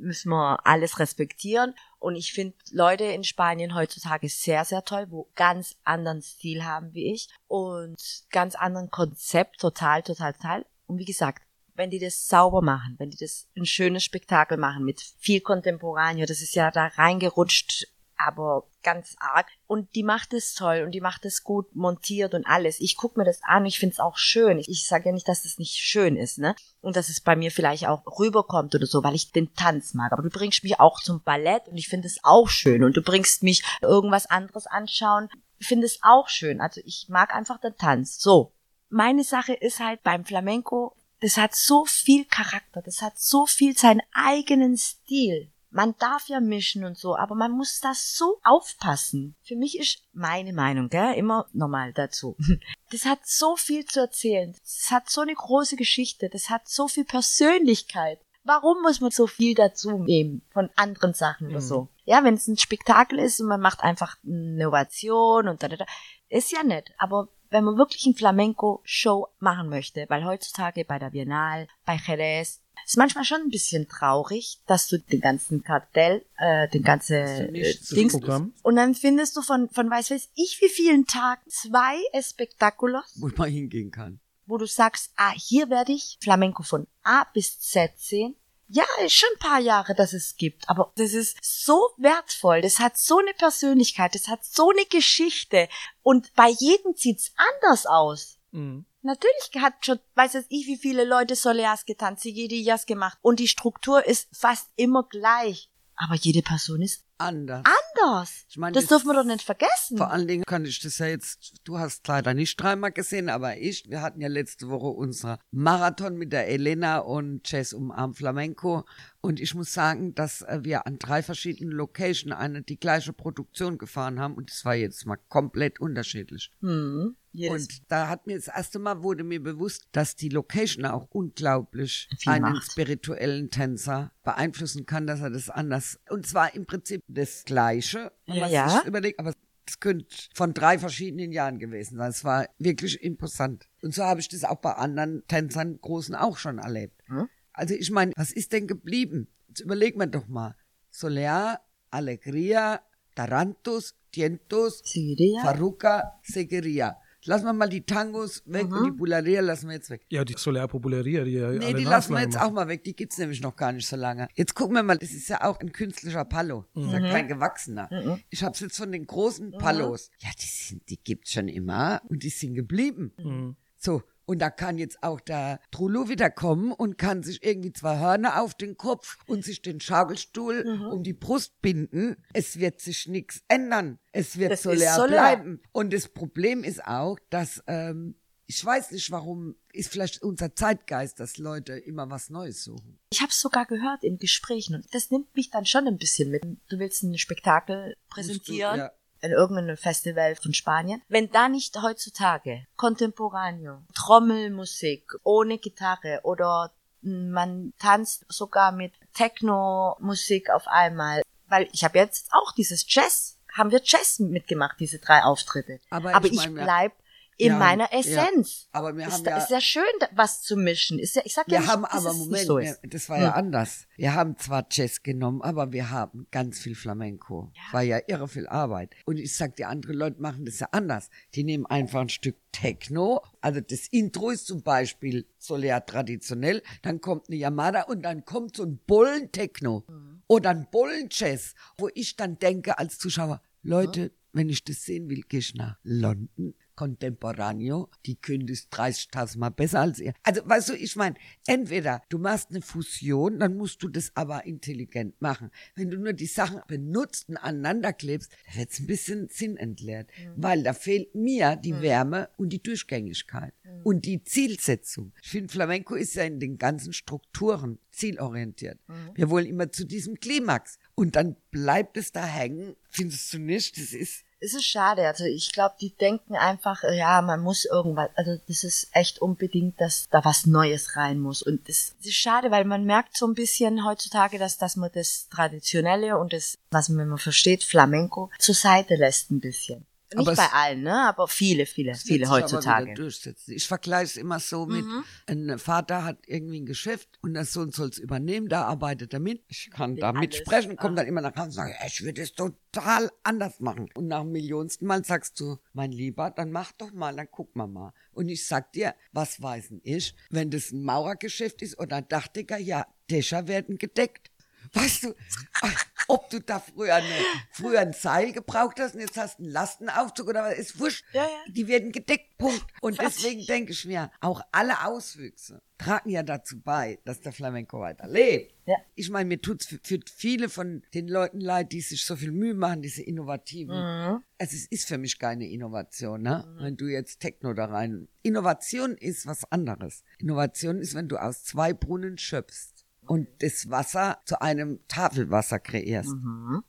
Müssen wir alles respektieren. Und ich finde Leute in Spanien heutzutage sehr, sehr toll, wo ganz anderen Stil haben wie ich und ganz anderen Konzept, total, total, total. Und wie gesagt, wenn die das sauber machen, wenn die das ein schönes Spektakel machen mit viel Contemporaneo, das ist ja da reingerutscht, aber ganz arg. Und die macht es toll und die macht es gut montiert und alles. Ich guck mir das an, ich find's auch schön. Ich, ich sage ja nicht, dass es nicht schön ist, ne? Und dass es bei mir vielleicht auch rüberkommt oder so, weil ich den Tanz mag. Aber du bringst mich auch zum Ballett und ich finde es auch schön. Und du bringst mich irgendwas anderes anschauen, ich finde es auch schön. Also ich mag einfach den Tanz. So. Meine Sache ist halt beim Flamenco, das hat so viel Charakter, das hat so viel seinen eigenen Stil Man darf ja mischen und so, aber man muss da so aufpassen. Für mich ist meine Meinung, gell, immer normal dazu. Das hat so viel zu erzählen. Das hat so eine große Geschichte. Das hat so viel Persönlichkeit. Warum muss man so viel dazu nehmen von anderen Sachen oder Mhm. so? Ja, wenn es ein Spektakel ist und man macht einfach eine Innovation und da, da, da, ist ja nett. Aber wenn man wirklich ein Flamenco-Show machen möchte, weil heutzutage bei der Biennale, bei Jerez, ist manchmal schon ein bisschen traurig, dass du den ganzen Kartell, äh, den ganzen äh, Dings, Programm. und dann findest du von, von weiß weiß ich wie vielen Tagen zwei Espectaculos, Wo man hingehen kann. wo du sagst, ah, hier werde ich Flamenco von A bis Z sehen. Ja, ist schon ein paar Jahre, dass es gibt, aber das ist so wertvoll, das hat so eine Persönlichkeit, das hat so eine Geschichte und bei jedem sieht's anders aus. Mhm. Natürlich hat schon, weiß ich, wie viele Leute Soleas getanzt, Sigidillas gemacht und die Struktur ist fast immer gleich. Aber jede Person ist Anders. anders. Ich meine, das das- dürfen wir doch nicht vergessen. Vor allen Dingen kann ich das ja jetzt, du hast leider nicht dreimal gesehen, aber ich, wir hatten ja letzte Woche unser Marathon mit der Elena und Jazz umarm Flamenco und ich muss sagen, dass äh, wir an drei verschiedenen Locations eine die gleiche Produktion gefahren haben und es war jetzt mal komplett unterschiedlich. Hm, jedes Und da hat mir das erste Mal wurde mir bewusst, dass die Location auch unglaublich Viel einen macht. spirituellen Tänzer beeinflussen kann, dass er das anders und zwar im Prinzip das Gleiche, wenn man ja. sich überlegt, aber es könnte von drei verschiedenen Jahren gewesen sein. Es war wirklich imposant. Und so habe ich das auch bei anderen Tänzern großen auch schon erlebt. Hm? Also ich meine, was ist denn geblieben? Jetzt überlegen wir doch mal. Solear, Alegria, Tarantus, Tientos, Sigidilla. Farruca, Segueria. Lassen wir mal die Tangos weg und die Bularia lassen wir jetzt weg. Ja, die Solar Popularia, die ja Nee, die lassen wir jetzt machen. auch mal weg. Die gibt's nämlich noch gar nicht so lange. Jetzt gucken wir mal, das ist ja auch ein künstlicher Palo. Das ist ja kein gewachsener. Ich hab's jetzt von den großen Palos. Ja, die sind, die gibt's schon immer und die sind geblieben. Mhm. So. Und da kann jetzt auch der Trullo wieder kommen und kann sich irgendwie zwei Hörner auf den Kopf und sich den Schaukelstuhl um die Brust binden. Es wird sich nichts ändern. Es wird Das so leer so leer. bleiben. Und das Problem ist auch, dass ähm, ich weiß nicht, warum ist vielleicht unser Zeitgeist, dass Leute immer was Neues suchen. Ich habe sogar gehört in Gesprächen und das nimmt mich dann schon ein bisschen mit. Du willst ein Spektakel präsentieren ja. In irgendeinem Festival von Spanien. Wenn da nicht heutzutage Contemporaneo, Trommelmusik ohne Gitarre oder man tanzt sogar mit Techno-Musik auf einmal, weil ich habe jetzt auch dieses Jazz, haben wir Jazz mitgemacht, diese drei Auftritte. Aber Aber ich ich, mein, bleib in Ja, meiner ja. Essenz. Aber wir ist, haben da- ja- ist ja schön, was zu mischen. Ist ja, ich sag ja Wir nicht, haben aber, Moment, so wir, ist. das war ja Hm. anders. Wir haben zwar Jazz genommen, aber wir haben ganz viel Flamenco. War ja irre viel Arbeit. Und ich sag, die anderen Leute machen das ja anders. Die nehmen einfach ein Stück Techno. Also das Intro ist zum Beispiel Solear traditionell. Dann kommt eine Yamada und dann kommt so ein Bullen-Techno. Mhm. Oder ein Bullen-Jazz, wo ich dann denke als Zuschauer, Leute, wenn ich das sehen will, gehe ich nach London. Contemporaneo, die das 30.000 Mal besser als ihr. Also, weißt du, ich meine, entweder du machst eine Fusion, dann musst du das aber intelligent machen. Wenn du nur die Sachen benutzt und aneinander klebst, dann wird's ein bisschen sinnentleert. Weil da fehlt mir die Wärme und die Durchgängigkeit und die Zielsetzung. Ich finde, Flamenco ist ja in den ganzen Strukturen zielorientiert. Wir wollen immer zu diesem Klimax. Und dann bleibt es da hängen. Findest du nicht? Das ist, Es ist schade, also ich glaube, die denken einfach, äh, ja, man muss irgendwas, also das ist echt unbedingt, dass da was Neues rein muss. Und das ist schade, weil man merkt so ein bisschen heutzutage, dass, dass man das Traditionelle und das, was man, man versteht, Flamenco, zur Seite lässt ein bisschen. Nicht bei allen, ne? Aber viele, viele, viele heutzutage. durchsetzen. Ich vergleiche es immer so mit, Mhm. ein Vater hat irgendwie ein Geschäft und der Sohn soll es übernehmen, da arbeitet er mit. Ich kann Will da mitsprechen, Ah. dann immer nach Hause und sagt, ich würde es total anders machen. Und nach dem millionsten Mal sagst du, mein Lieber, dann mach doch mal, dann guck mal mal. Und ich sag dir, was weiß denn ich, wenn das ein Maurergeschäft ist oder ein Dachdecker, ja, Dächer werden gedeckt. Weißt du, ob du da früher, eine, früher ein Seil gebraucht hast und jetzt hast einen Lastenaufzug oder was, ist wurscht. Ja, ja. Die werden gedeckt, Punkt. Und Fertig. deswegen denke ich mir, auch alle Auswüchse tragen ja dazu bei, dass der Flamenco weiterlebt. Ja. Ich meine, mir tut's für, für viele von den Leuten leid, die sich so viel Mühe machen, diese Innovativen. Mhm. Also es ist für mich keine Innovation, ne? Wenn du jetzt Techno da rein. Innovation ist was anderes. Innovation ist, wenn du aus zwei Brunnen schöpfst. Und das Wasser zu einem Tafelwasser kreierst. Mhm.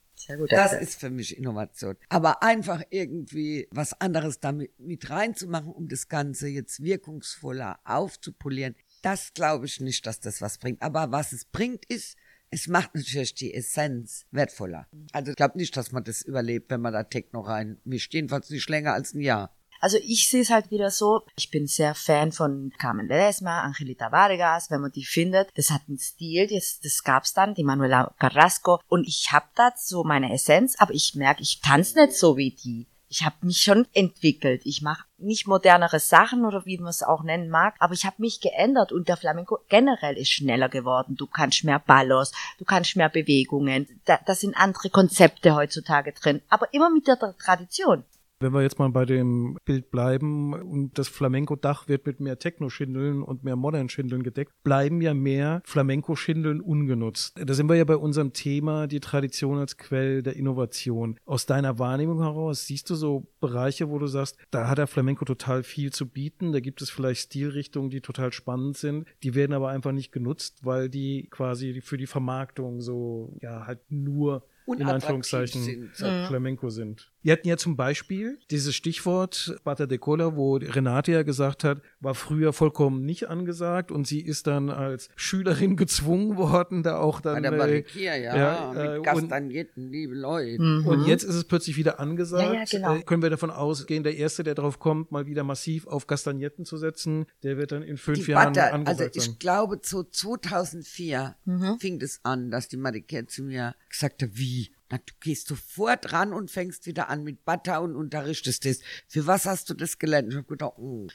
Das ist für mich Innovation. Aber einfach irgendwie was anderes damit mit reinzumachen, um das Ganze jetzt wirkungsvoller aufzupolieren, das glaube ich nicht, dass das was bringt. Aber was es bringt, ist, es macht natürlich die Essenz wertvoller. Also ich glaube nicht, dass man das überlebt, wenn man da Techno reinmischt. Jedenfalls nicht länger als ein Jahr. Also ich sehe es halt wieder so, ich bin sehr Fan von Carmen Ledesma, Angelita Vargas, wenn man die findet. Das hat einen Stil, das, das gab's dann, die Manuela Carrasco. Und ich habe da so meine Essenz, aber ich merke, ich tanze nicht so wie die. Ich habe mich schon entwickelt. Ich mache nicht modernere Sachen oder wie man es auch nennen mag, aber ich habe mich geändert und der Flamenco generell ist schneller geworden. Du kannst mehr Ballos, du kannst mehr Bewegungen. Da, da sind andere Konzepte heutzutage drin, aber immer mit der Tradition. Wenn wir jetzt mal bei dem Bild bleiben und das Flamenco-Dach wird mit mehr Techno-Schindeln und mehr Modern-Schindeln gedeckt, bleiben ja mehr Flamenco-Schindeln ungenutzt. Da sind wir ja bei unserem Thema die Tradition als Quell der Innovation. Aus deiner Wahrnehmung heraus, siehst du so Bereiche, wo du sagst, da hat der Flamenco total viel zu bieten, da gibt es vielleicht Stilrichtungen, die total spannend sind, die werden aber einfach nicht genutzt, weil die quasi für die Vermarktung so, ja, halt nur in Anführungszeichen sind. Flamenco sind. Wir hatten ja zum Beispiel dieses Stichwort Bata de Cola, wo Renate ja gesagt hat, war früher vollkommen nicht angesagt und sie ist dann als Schülerin gezwungen worden, da auch Bei dann der äh, Barrikier, ja, ja, äh, mit Kastagnetten, liebe Leute. und jetzt ist es plötzlich wieder angesagt. Mhm. Ja, ja, genau. Äh, können wir davon ausgehen, der Erste, der drauf kommt, mal wieder massiv auf Kastagnetten zu setzen, der wird dann in fünf Die Jahren Butter, also angesagt sein. ich glaube, so 2004 Mhm. fing es an, dass die Marike zu mir gesagt hat, wie? Na, du gehst sofort ran und fängst wieder an mit Butter und unterrichtest das. Für was hast du das gelernt? Ich habe gedacht, oh.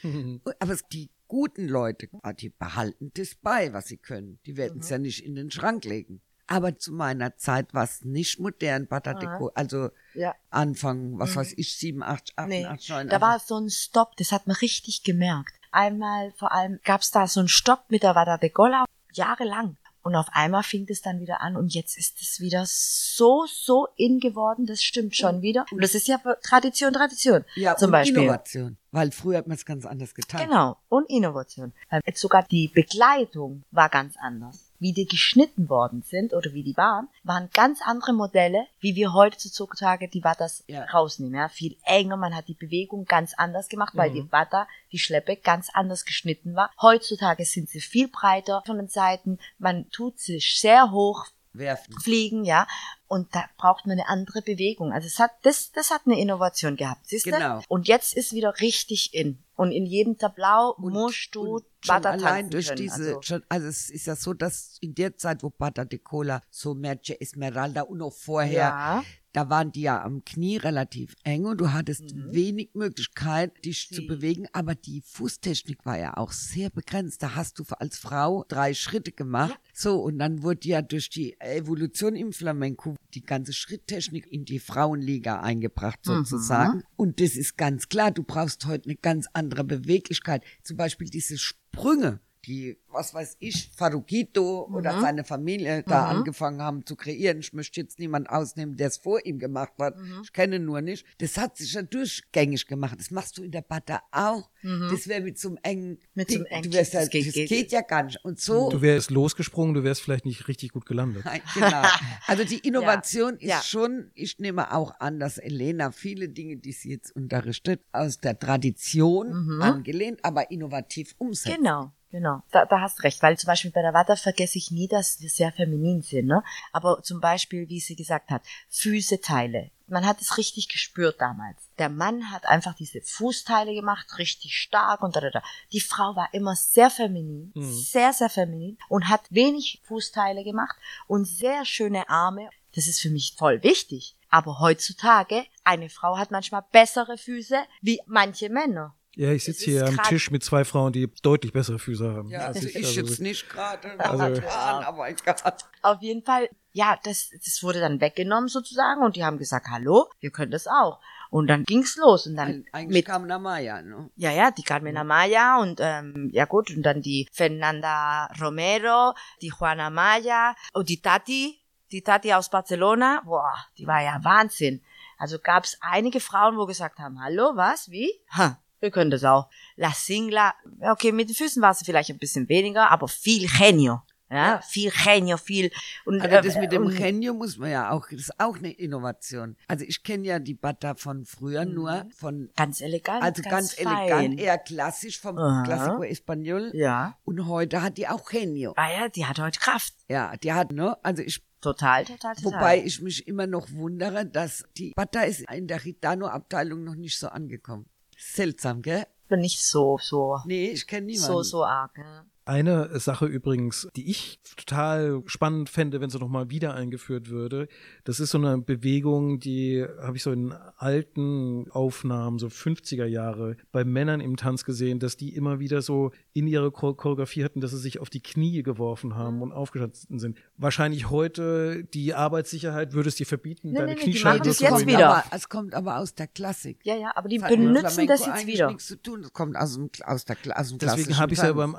aber es- die guten Leute, ah, die behalten das bei, was sie können. Die werden Mhm. es ja nicht in den Schrank legen. Aber zu meiner Zeit war es nicht modern, Butter Deco. Also Ja. Anfang, was weiß ich, 87, 88, Nee, 89. da war so ein Stopp, das hat man richtig gemerkt. Einmal vor allem gab's da so einen Stopp mit der Vada de Gola, jahrelang. Und auf einmal fing das dann wieder an und jetzt ist es wieder so, so in geworden, das stimmt schon wieder. Und das ist ja Tradition, Tradition. ja, zum und Beispiel. Innovation. Weil früher hat man es ganz anders getan. Genau, und Innovation. Ähm, Jetzt sogar die Bekleidung war ganz anders. Wie die geschnitten worden sind oder wie die waren, waren ganz andere Modelle, wie wir heutzutage die Wattas Ja. rausnehmen. Ja, viel enger, man hat die Bewegung ganz anders gemacht, weil die Watta, die Schleppe ganz anders geschnitten war. Heutzutage sind sie viel breiter von den Seiten, man tut sie sehr hoch Werfen. fliegen, ja. Und da braucht man eine andere Bewegung. Also es hat, das, das hat eine Innovation gehabt, siehst du? Genau. Und jetzt ist wieder richtig in. Und in jedem Tablau musst du Und Butter allein durch können. diese, also, schon, also es ist ja so, dass in der Zeit, wo Bata de Cola, so Merce Esmeralda und auch vorher, Ja. da waren die ja am Knie relativ eng und du hattest Mhm. wenig Möglichkeit, dich zu Die- bewegen, aber die Fußtechnik war ja auch sehr begrenzt. Da hast du als Frau drei Schritte gemacht. So, und dann wurde ja durch die Evolution im Flamenco die ganze Schritttechnik in die Frauenliga eingebracht, Mhm. sozusagen. Und das ist ganz klar, du brauchst heute eine ganz andere Beweglichkeit. Zum Beispiel diese Sprünge, die, was weiß ich, Farukito Mhm. oder seine Familie da angefangen haben zu kreieren. Ich möchte jetzt niemand ausnehmen, der es vor ihm gemacht hat. Mhm. Ich kenne nur nicht. Das hat sich ja durchgängig gemacht. Das machst du in der Butter auch. Das wäre mit so einem engen, Mhm. Mit so einem Ding. engen- du wärst ja, das geht- das geht- geht ja gar nicht. Und so, Du wärst losgesprungen, du wärst vielleicht nicht richtig gut gelandet. Nein, genau. Also die Innovation ist Ja. schon, ich nehme auch an, dass Elena viele Dinge, die sie jetzt unterrichtet, aus der Tradition angelehnt, aber innovativ umsetzt. Genau, genau. Da, da hast recht, weil zum Beispiel bei der Watte vergesse ich nie, dass wir sehr feminin sind, ne? Aber zum Beispiel, wie sie gesagt hat, Füßeteile. Man hat es richtig gespürt damals. Der Mann hat einfach diese Fußteile gemacht, richtig stark und da, da, da. Die Frau war immer sehr feminin, sehr, sehr feminin und hat wenig Fußteile gemacht und sehr schöne Arme. Das ist für mich voll wichtig. Aber heutzutage, eine Frau hat manchmal bessere Füße wie manche Männer. Ja, ich sitze hier am Tisch mit zwei Frauen, die deutlich bessere Füße haben. Ja, als also ich. Also, jetzt nicht gerade, Also- aber ich grad. Auf jeden Fall, ja, das, das wurde dann weggenommen sozusagen und die haben gesagt, hallo, wir können das auch. Und dann ging's los und dann Eig- Eigentlich mit, kam Namaya, ne? ja, ja, die Carmen Amaya und, ähm, ja gut, und dann die Fernanda Romero, die Juana Maya und die Tati, die Tati aus Barcelona, boah, die war ja Wahnsinn. Also gab's einige Frauen, wo gesagt haben, hallo, was, wie? Ha, wir können das auch. La Singla, okay, mit den Füßen war sie vielleicht ein bisschen weniger, aber viel Genio. Ja, viel Genio, viel. Und, Also das äh, mit dem Genio muss man ja auch, das ist auch eine Innovation. Also ich kenne ja die Bata von früher Mhm. nur von, Ganz elegant. also ganz, fein. elegant, eher klassisch vom Aha. Classico Español. Ja. Und heute hat die auch Genio. Ah ja, die hat heute Kraft. Ja, die hat, ne, also ich, Total, total, total. wobei ich mich immer noch wundere, dass die Bata ist in der Ritano-Abteilung noch nicht so angekommen. Seltsam, gell? bin nicht so, so, Nee, ich kenne niemanden. so, so arg. Ja. Eine Sache übrigens, die ich total spannend fände, wenn sie nochmal wieder eingeführt würde, das ist so eine Bewegung, die habe ich so in alten Aufnahmen, so 50er Jahre, bei Männern im Tanz gesehen, dass die immer wieder so in ihre Chor- Choreografie hatten, dass sie sich auf die Knie geworfen haben und aufgestanden sind. Wahrscheinlich heute die Arbeitssicherheit würde es dir verbieten, Nee, deine nee, das so jetzt zu kommt wieder. Aber, es kommt aber aus der Klassik. ja, ja, aber die Das hat benutzen das jetzt wieder. nichts zu tun. Das kommt aus dem, aus der, aus dem Deswegen habe ich es ja beim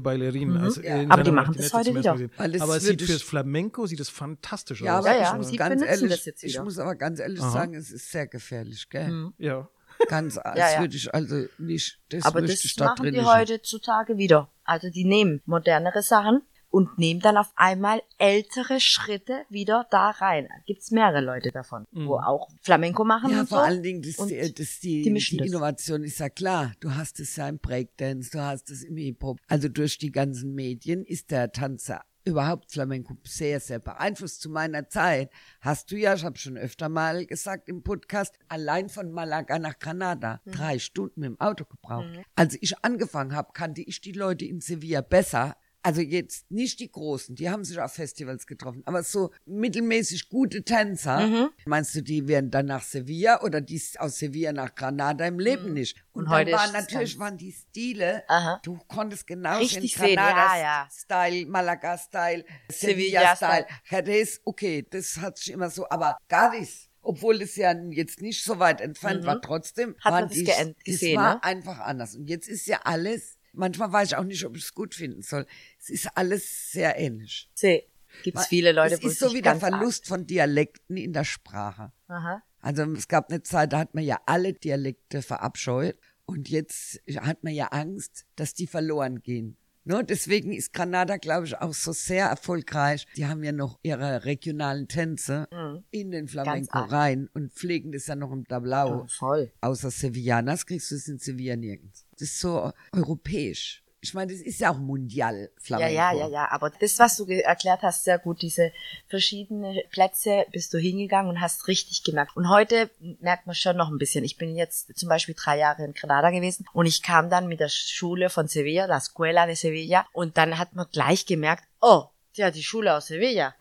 Antonio Bailerin. Also Ja. in Aber die seiner machen das Martinette heute wieder. Aber es sieht fürs Flamenco sieht es fantastisch Ja, aus. aber Ja, ich ja, ganz ehrlich, das jetzt ich muss aber ganz ehrlich Aha. sagen, es ist sehr gefährlich, gell? Ja. Ganz, das ja. würde ich also nicht, das Aber das machen die heutzutage wieder. Also die nehmen modernere Sachen und nehmen dann auf einmal ältere Schritte wieder da rein. Gibt's mehrere Leute davon, wo auch Flamenco machen Ja, und vor so. allen Dingen, das, Und die, das die, die die. Innovation ist ja klar. Du hast es ja im Breakdance, du hast es im Hip-Hop. Also durch die ganzen Medien ist der Tanzer überhaupt Flamenco sehr, sehr beeinflusst. Zu meiner Zeit hast du ja, ich habe schon öfter mal gesagt im Podcast, allein von Malaga nach Granada Mhm. drei Stunden mit dem Auto gebraucht. Als ich angefangen habe, kannte ich die Leute in Sevilla besser. Also jetzt nicht die Großen, die haben sich auf Festivals getroffen, aber so mittelmäßig gute Tänzer. Mhm. Meinst du, die wären dann nach Sevilla oder die aus Sevilla nach Granada im Leben nicht? Und, Mhm. Und heute waren es natürlich waren die Stile, Aha. du konntest genau Richtig sehen, sehen, Granada ja, ja. Style, Malaga Style, Sevilla Sevilla Style. Jerez, okay, das hat sich immer so, aber Gadis, obwohl es ja jetzt nicht so weit entfernt war, trotzdem Mhm. Hat man es gesehen, war ne? einfach anders. Und jetzt ist ja alles, manchmal weiß ich auch nicht, ob ich es gut finden soll. Es ist alles sehr ähnlich. See, gibt's viele Leute, es ist so wie der Verlust von Dialekten in der Sprache. Aha. Also es gab eine Zeit, da hat man ja alle Dialekte verabscheut und jetzt hat man ja Angst, dass die verloren gehen. Ne? Deswegen ist Granada, glaube ich, auch so sehr erfolgreich. Die haben ja noch ihre regionalen Tänze in den Flamenco rein und pflegen das ja noch im Tablao. Oh, voll. Außer Sevillanas kriegst du es in Sevilla nirgends. Das ist so europäisch. Ich meine, das ist ja auch mundial Ja, Flamenco. ja, ja, ja. Aber das, was du erklärt hast, sehr gut. Diese verschiedenen Plätze bist du hingegangen und hast richtig gemerkt. Und heute merkt man schon noch ein bisschen. Ich bin jetzt zum Beispiel drei Jahre in Granada gewesen und ich kam dann mit der Schule von Sevilla, la Escuela de Sevilla, und dann hat man gleich gemerkt, oh, ja, die Schule aus Sevilla.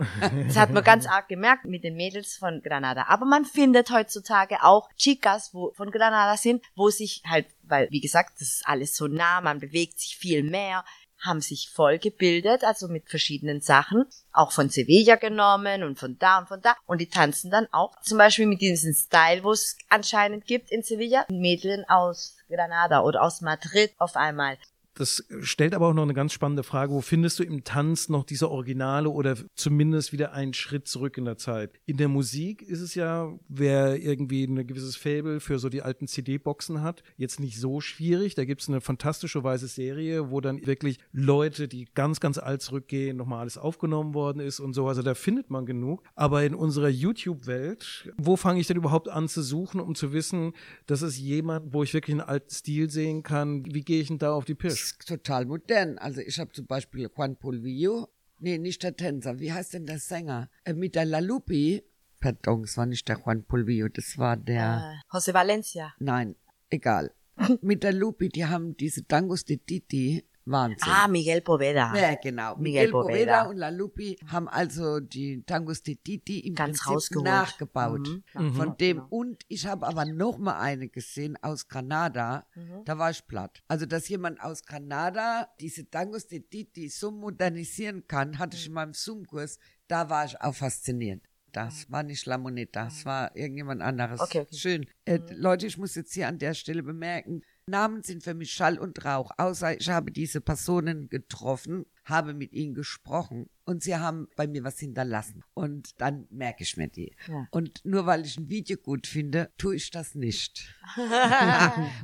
Das hat man ganz arg gemerkt mit den Mädels von Granada. Aber man findet heutzutage auch Chicas, wo von Granada sind, wo sich halt, weil, wie gesagt, das ist alles so nah, man bewegt sich viel mehr, haben sich voll gebildet, also mit verschiedenen Sachen, auch von Sevilla genommen und von da und von da. Und die tanzen dann auch zum Beispiel mit diesem Style, wo es anscheinend gibt in Sevilla, Mädchen aus Granada oder aus Madrid auf einmal. Das stellt aber auch noch eine ganz spannende Frage. Wo findest du im Tanz noch diese Originale oder zumindest wieder einen Schritt zurück in der Zeit? In der Musik ist es ja, wer irgendwie ein gewisses Fable für so die alten CD-Boxen hat, jetzt nicht so schwierig. Da gibt es eine fantastische weiße Serie, wo dann wirklich Leute, die ganz, ganz alt zurückgehen, nochmal alles aufgenommen worden ist und so. Also da findet man genug. Aber in unserer YouTube-Welt, wo fange ich denn überhaupt an zu suchen, um zu wissen, das ist jemand, wo ich wirklich einen alten Stil sehen kann? Wie gehe ich denn da auf die Pirsch? Ist total modern. Also ich habe zum Beispiel Juan Polvillo, nee, nicht der Tänzer, wie heißt denn der Sänger? Äh, mit der La Lupi, pardon, es war nicht der Juan Polvillo, das war der, Äh, José Valencia. nein, egal. mit der Lupi, die haben diese Tangos de Titi, Wahnsinn. Ah, Miguel Poveda. Ja, genau. Miguel Miguel Poveda Poveda. und La Lupi haben also die Tangos de Titi im Ganz Prinzip rausgeholt. nachgebaut. Mhm. Von Mhm. dem Genau. und ich habe aber noch mal eine gesehen aus Granada. Mhm. Da war ich platt. Also dass jemand aus Granada diese Tangos de Titi so modernisieren kann, hatte ich in meinem Zoom-Kurs. Da war ich auch fasziniert. Das war nicht La Moneta, das war irgendjemand anderes. Okay, okay. Schön. Äh, Leute, ich muss jetzt hier an der Stelle bemerken, Namen sind für mich Schall und Rauch, außer ich habe diese Personen getroffen, habe mit ihnen gesprochen und sie haben bei mir was hinterlassen. Und dann merke ich mir die. Ja. Und nur weil ich ein Video gut finde, tue ich das nicht.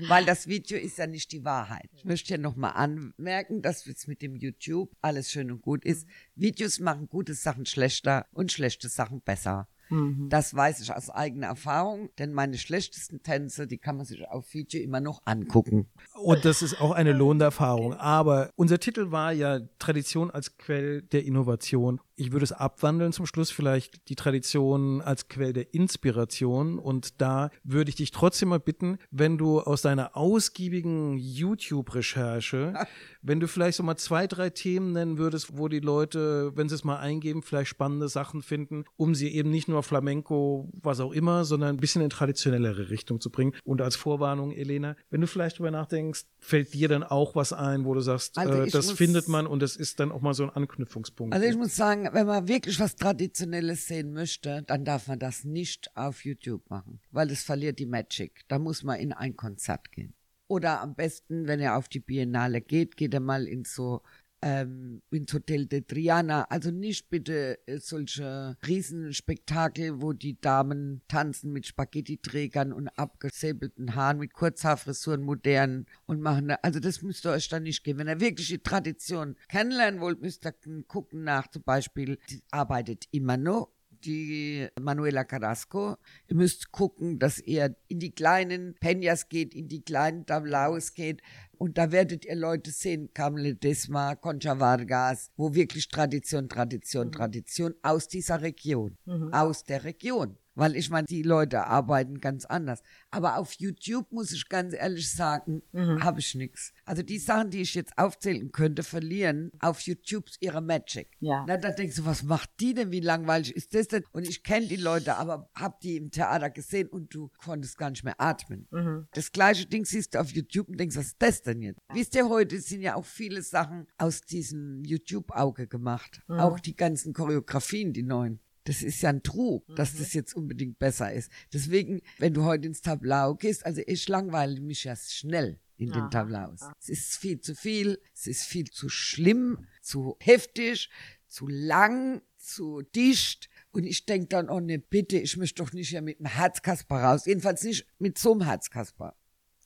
weil das Video ist ja nicht die Wahrheit. Ich möchte ja nochmal anmerken, dass jetzt mit dem YouTube alles schön und gut ist. Videos machen gute Sachen schlechter und schlechte Sachen besser. Mhm. Das weiß ich aus eigener Erfahrung, denn meine schlechtesten Tänze, die kann man sich auf Video immer noch angucken. Und das ist auch eine lohnende Erfahrung. Aber unser Titel war ja Tradition als Quell der Innovation. Ich würde es abwandeln zum Schluss, vielleicht die Tradition als Quell der Inspiration. Und da würde ich dich trotzdem mal bitten, wenn du aus deiner ausgiebigen YouTube-Recherche, wenn du vielleicht so mal zwei, drei Themen nennen würdest, wo die Leute, wenn sie es mal eingeben, vielleicht spannende Sachen finden, um sie eben nicht nur Flamenco, was auch immer, sondern ein bisschen in traditionellere Richtung zu bringen. Und als Vorwarnung, Elena, wenn du vielleicht drüber nachdenkst, fällt dir dann auch was ein, wo du sagst, Also äh, das findet man und das ist dann auch mal so ein Anknüpfungspunkt. Also ich muss sagen, wenn man wirklich was Traditionelles sehen möchte, dann darf man das nicht auf YouTube machen, weil es verliert die Magic. Da muss man in ein Konzert gehen. Oder am besten, wenn er auf die Biennale geht, geht er mal in so ähm, ins Hotel de Triana. Also nicht bitte äh, solche Riesenspektakel, wo die Damen tanzen mit Spaghetti-Trägern und abgesäbelten Haaren, mit Kurzhaarfrisuren modern und machen. Also das müsst ihr euch dann nicht geben. Wenn ihr wirklich die Tradition kennenlernen wollt, müsst ihr gucken nach zum Beispiel, die arbeitet immer noch die Manuela Carrasco. Ihr müsst gucken, dass ihr in die kleinen Peñas geht, in die kleinen Tablaos geht. Und da werdet ihr Leute sehen, Carmen Desma, Concha Vargas, wo wirklich Tradition, Tradition, Tradition aus dieser Region, aus der Region. Weil ich meine, die Leute arbeiten ganz anders. Aber auf YouTube muss ich ganz ehrlich sagen, habe ich nichts. Also die Sachen, die ich jetzt aufzählen könnte, verlieren auf YouTube ihre Magic. Ja. Na, da denkst du, was macht die denn? Wie langweilig ist das denn? Und ich kenne die Leute, aber hab die im Theater gesehen und du konntest gar nicht mehr atmen. Das gleiche Ding siehst du auf YouTube und denkst, was ist das denn jetzt? Wisst ihr, heute sind ja auch viele Sachen aus diesem YouTube-Auge gemacht. Auch die ganzen Choreografien, die neuen. Das ist ja ein Trug, dass das jetzt unbedingt besser ist. Deswegen, wenn du heute ins Tablau gehst, also ich langweile mich ja schnell in den Tablaus. Es ist viel zu viel, es ist viel zu schlimm, zu heftig, zu lang, zu dicht. Und ich denk dann, oh ne, bitte, ich möchte doch nicht hier mit einem Herzkasper raus. Jedenfalls nicht mit so einem Herzkasper.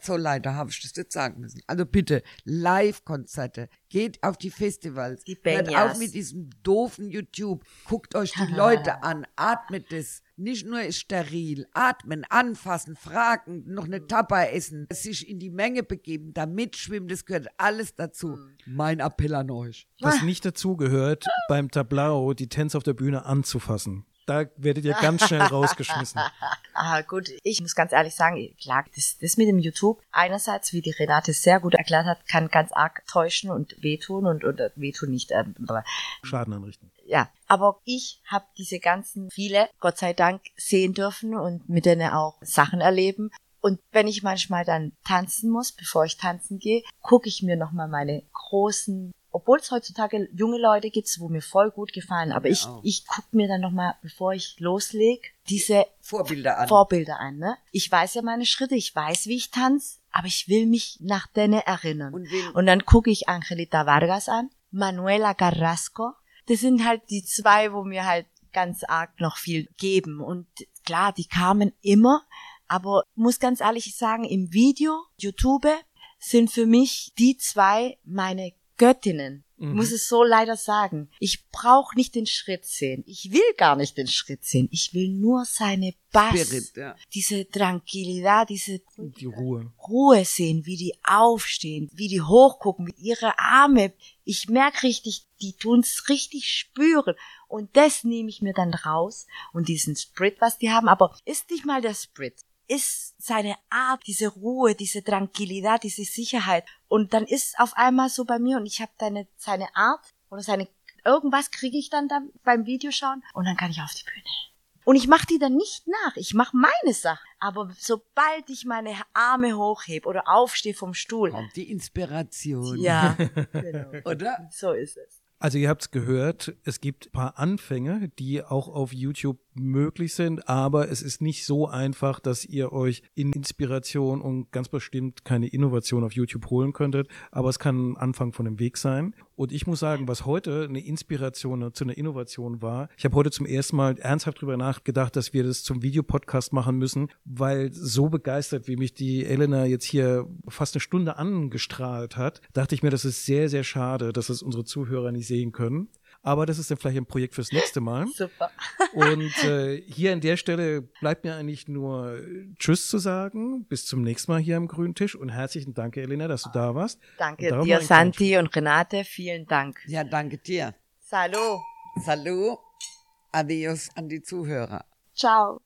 So leider habe ich das jetzt sagen müssen. Also bitte, Live-Konzerte, geht auf die Festivals. Die Hört auf mit diesem doofen YouTube. Guckt euch die Leute an, atmet es. Nicht nur ist steril. Atmen, anfassen, fragen, noch eine Tapa essen, sich in die Menge begeben, da mitschwimmen, das gehört alles dazu. Mein Appell an euch. Was nicht dazugehört, beim Tablau die Tänze auf der Bühne anzufassen. Da werdet ihr ganz schnell rausgeschmissen. Ah, gut, ich muss ganz ehrlich sagen, klar, das, das mit dem YouTube, einerseits, wie die Renate sehr gut erklärt hat, kann ganz arg täuschen und wehtun und, und äh, wehtun nicht, aber Schaden anrichten. ja. Aber ich habe diese ganzen viele, Gott sei Dank, sehen dürfen und mit denen auch Sachen erleben. Und wenn ich manchmal dann tanzen muss, bevor ich tanzen gehe, gucke ich mir nochmal meine großen, obwohl es heutzutage junge Leute gibt, wo mir voll gut gefallen, aber ich, auch. ich gucke mir dann nochmal, bevor ich loslege, diese Vorbilder an. Vorbilder an. Ne? Ich weiß ja meine Schritte, ich weiß, wie ich tanze, aber ich will mich nach denen erinnern. Und Und dann gucke ich Angelita Vargas an, Manuela Carrasco. Das sind halt die zwei, wo mir halt ganz arg noch viel geben. Und klar, die kamen immer, aber muss ganz ehrlich sagen, im Video, YouTube, sind für mich die zwei meine Göttinnen. Mhm. Muss es so leider sagen. Ich brauche nicht den Schritt sehen. Ich will gar nicht den Schritt sehen. Ich will nur seine Bass, Spirit, ja. diese Tranquilidad, diese Die Ruhe. Ruhe sehen, wie die aufstehen, wie die hochgucken, mit ihre Arme. Ich merk richtig, die tun's richtig spüren. Und das nehme ich mir dann raus. Und diesen Sprit, was die haben, aber ist nicht mal der Sprit. Ist seine Art, diese Ruhe, diese Tranquilidad, diese Sicherheit. Und dann ist auf einmal so bei mir und ich habe deine, seine Art oder seine, irgendwas kriege ich dann, dann beim Videoschauen und dann kann ich auf die Bühne. Und ich mache die dann nicht nach. Ich mache meine Sache. Aber sobald ich meine Arme hochhebe oder aufstehe vom Stuhl, Kommt die Inspiration. ja, genau. Oder? so ist es. Also ihr habt es gehört, es gibt ein paar Anfänge, die auch auf YouTube möglich sind, aber es ist nicht so einfach, dass ihr euch in Inspiration und ganz bestimmt keine Innovation auf YouTube holen könntet, aber es kann ein Anfang von dem Weg sein. Und ich muss sagen, was heute eine Inspiration zu einer Innovation war, ich habe heute zum ersten Mal ernsthaft drüber nachgedacht, dass wir das zum Videopodcast machen müssen, weil so begeistert, wie mich die Elena jetzt hier fast eine Stunde angestrahlt hat, dachte ich mir, das ist sehr, sehr schade, dass es unsere Zuhörer nicht sehen können. Aber das ist dann vielleicht ein Projekt fürs nächste Mal. Super. Und äh, hier an der Stelle bleibt mir eigentlich nur Tschüss zu sagen. Bis zum nächsten Mal hier am grünen Tisch. Und herzlichen Dank, Elena, dass du da warst. Danke dir, Santi und Renate. Vielen Dank. Ja, danke dir. Salut. Salut. Adios an die Zuhörer. Ciao.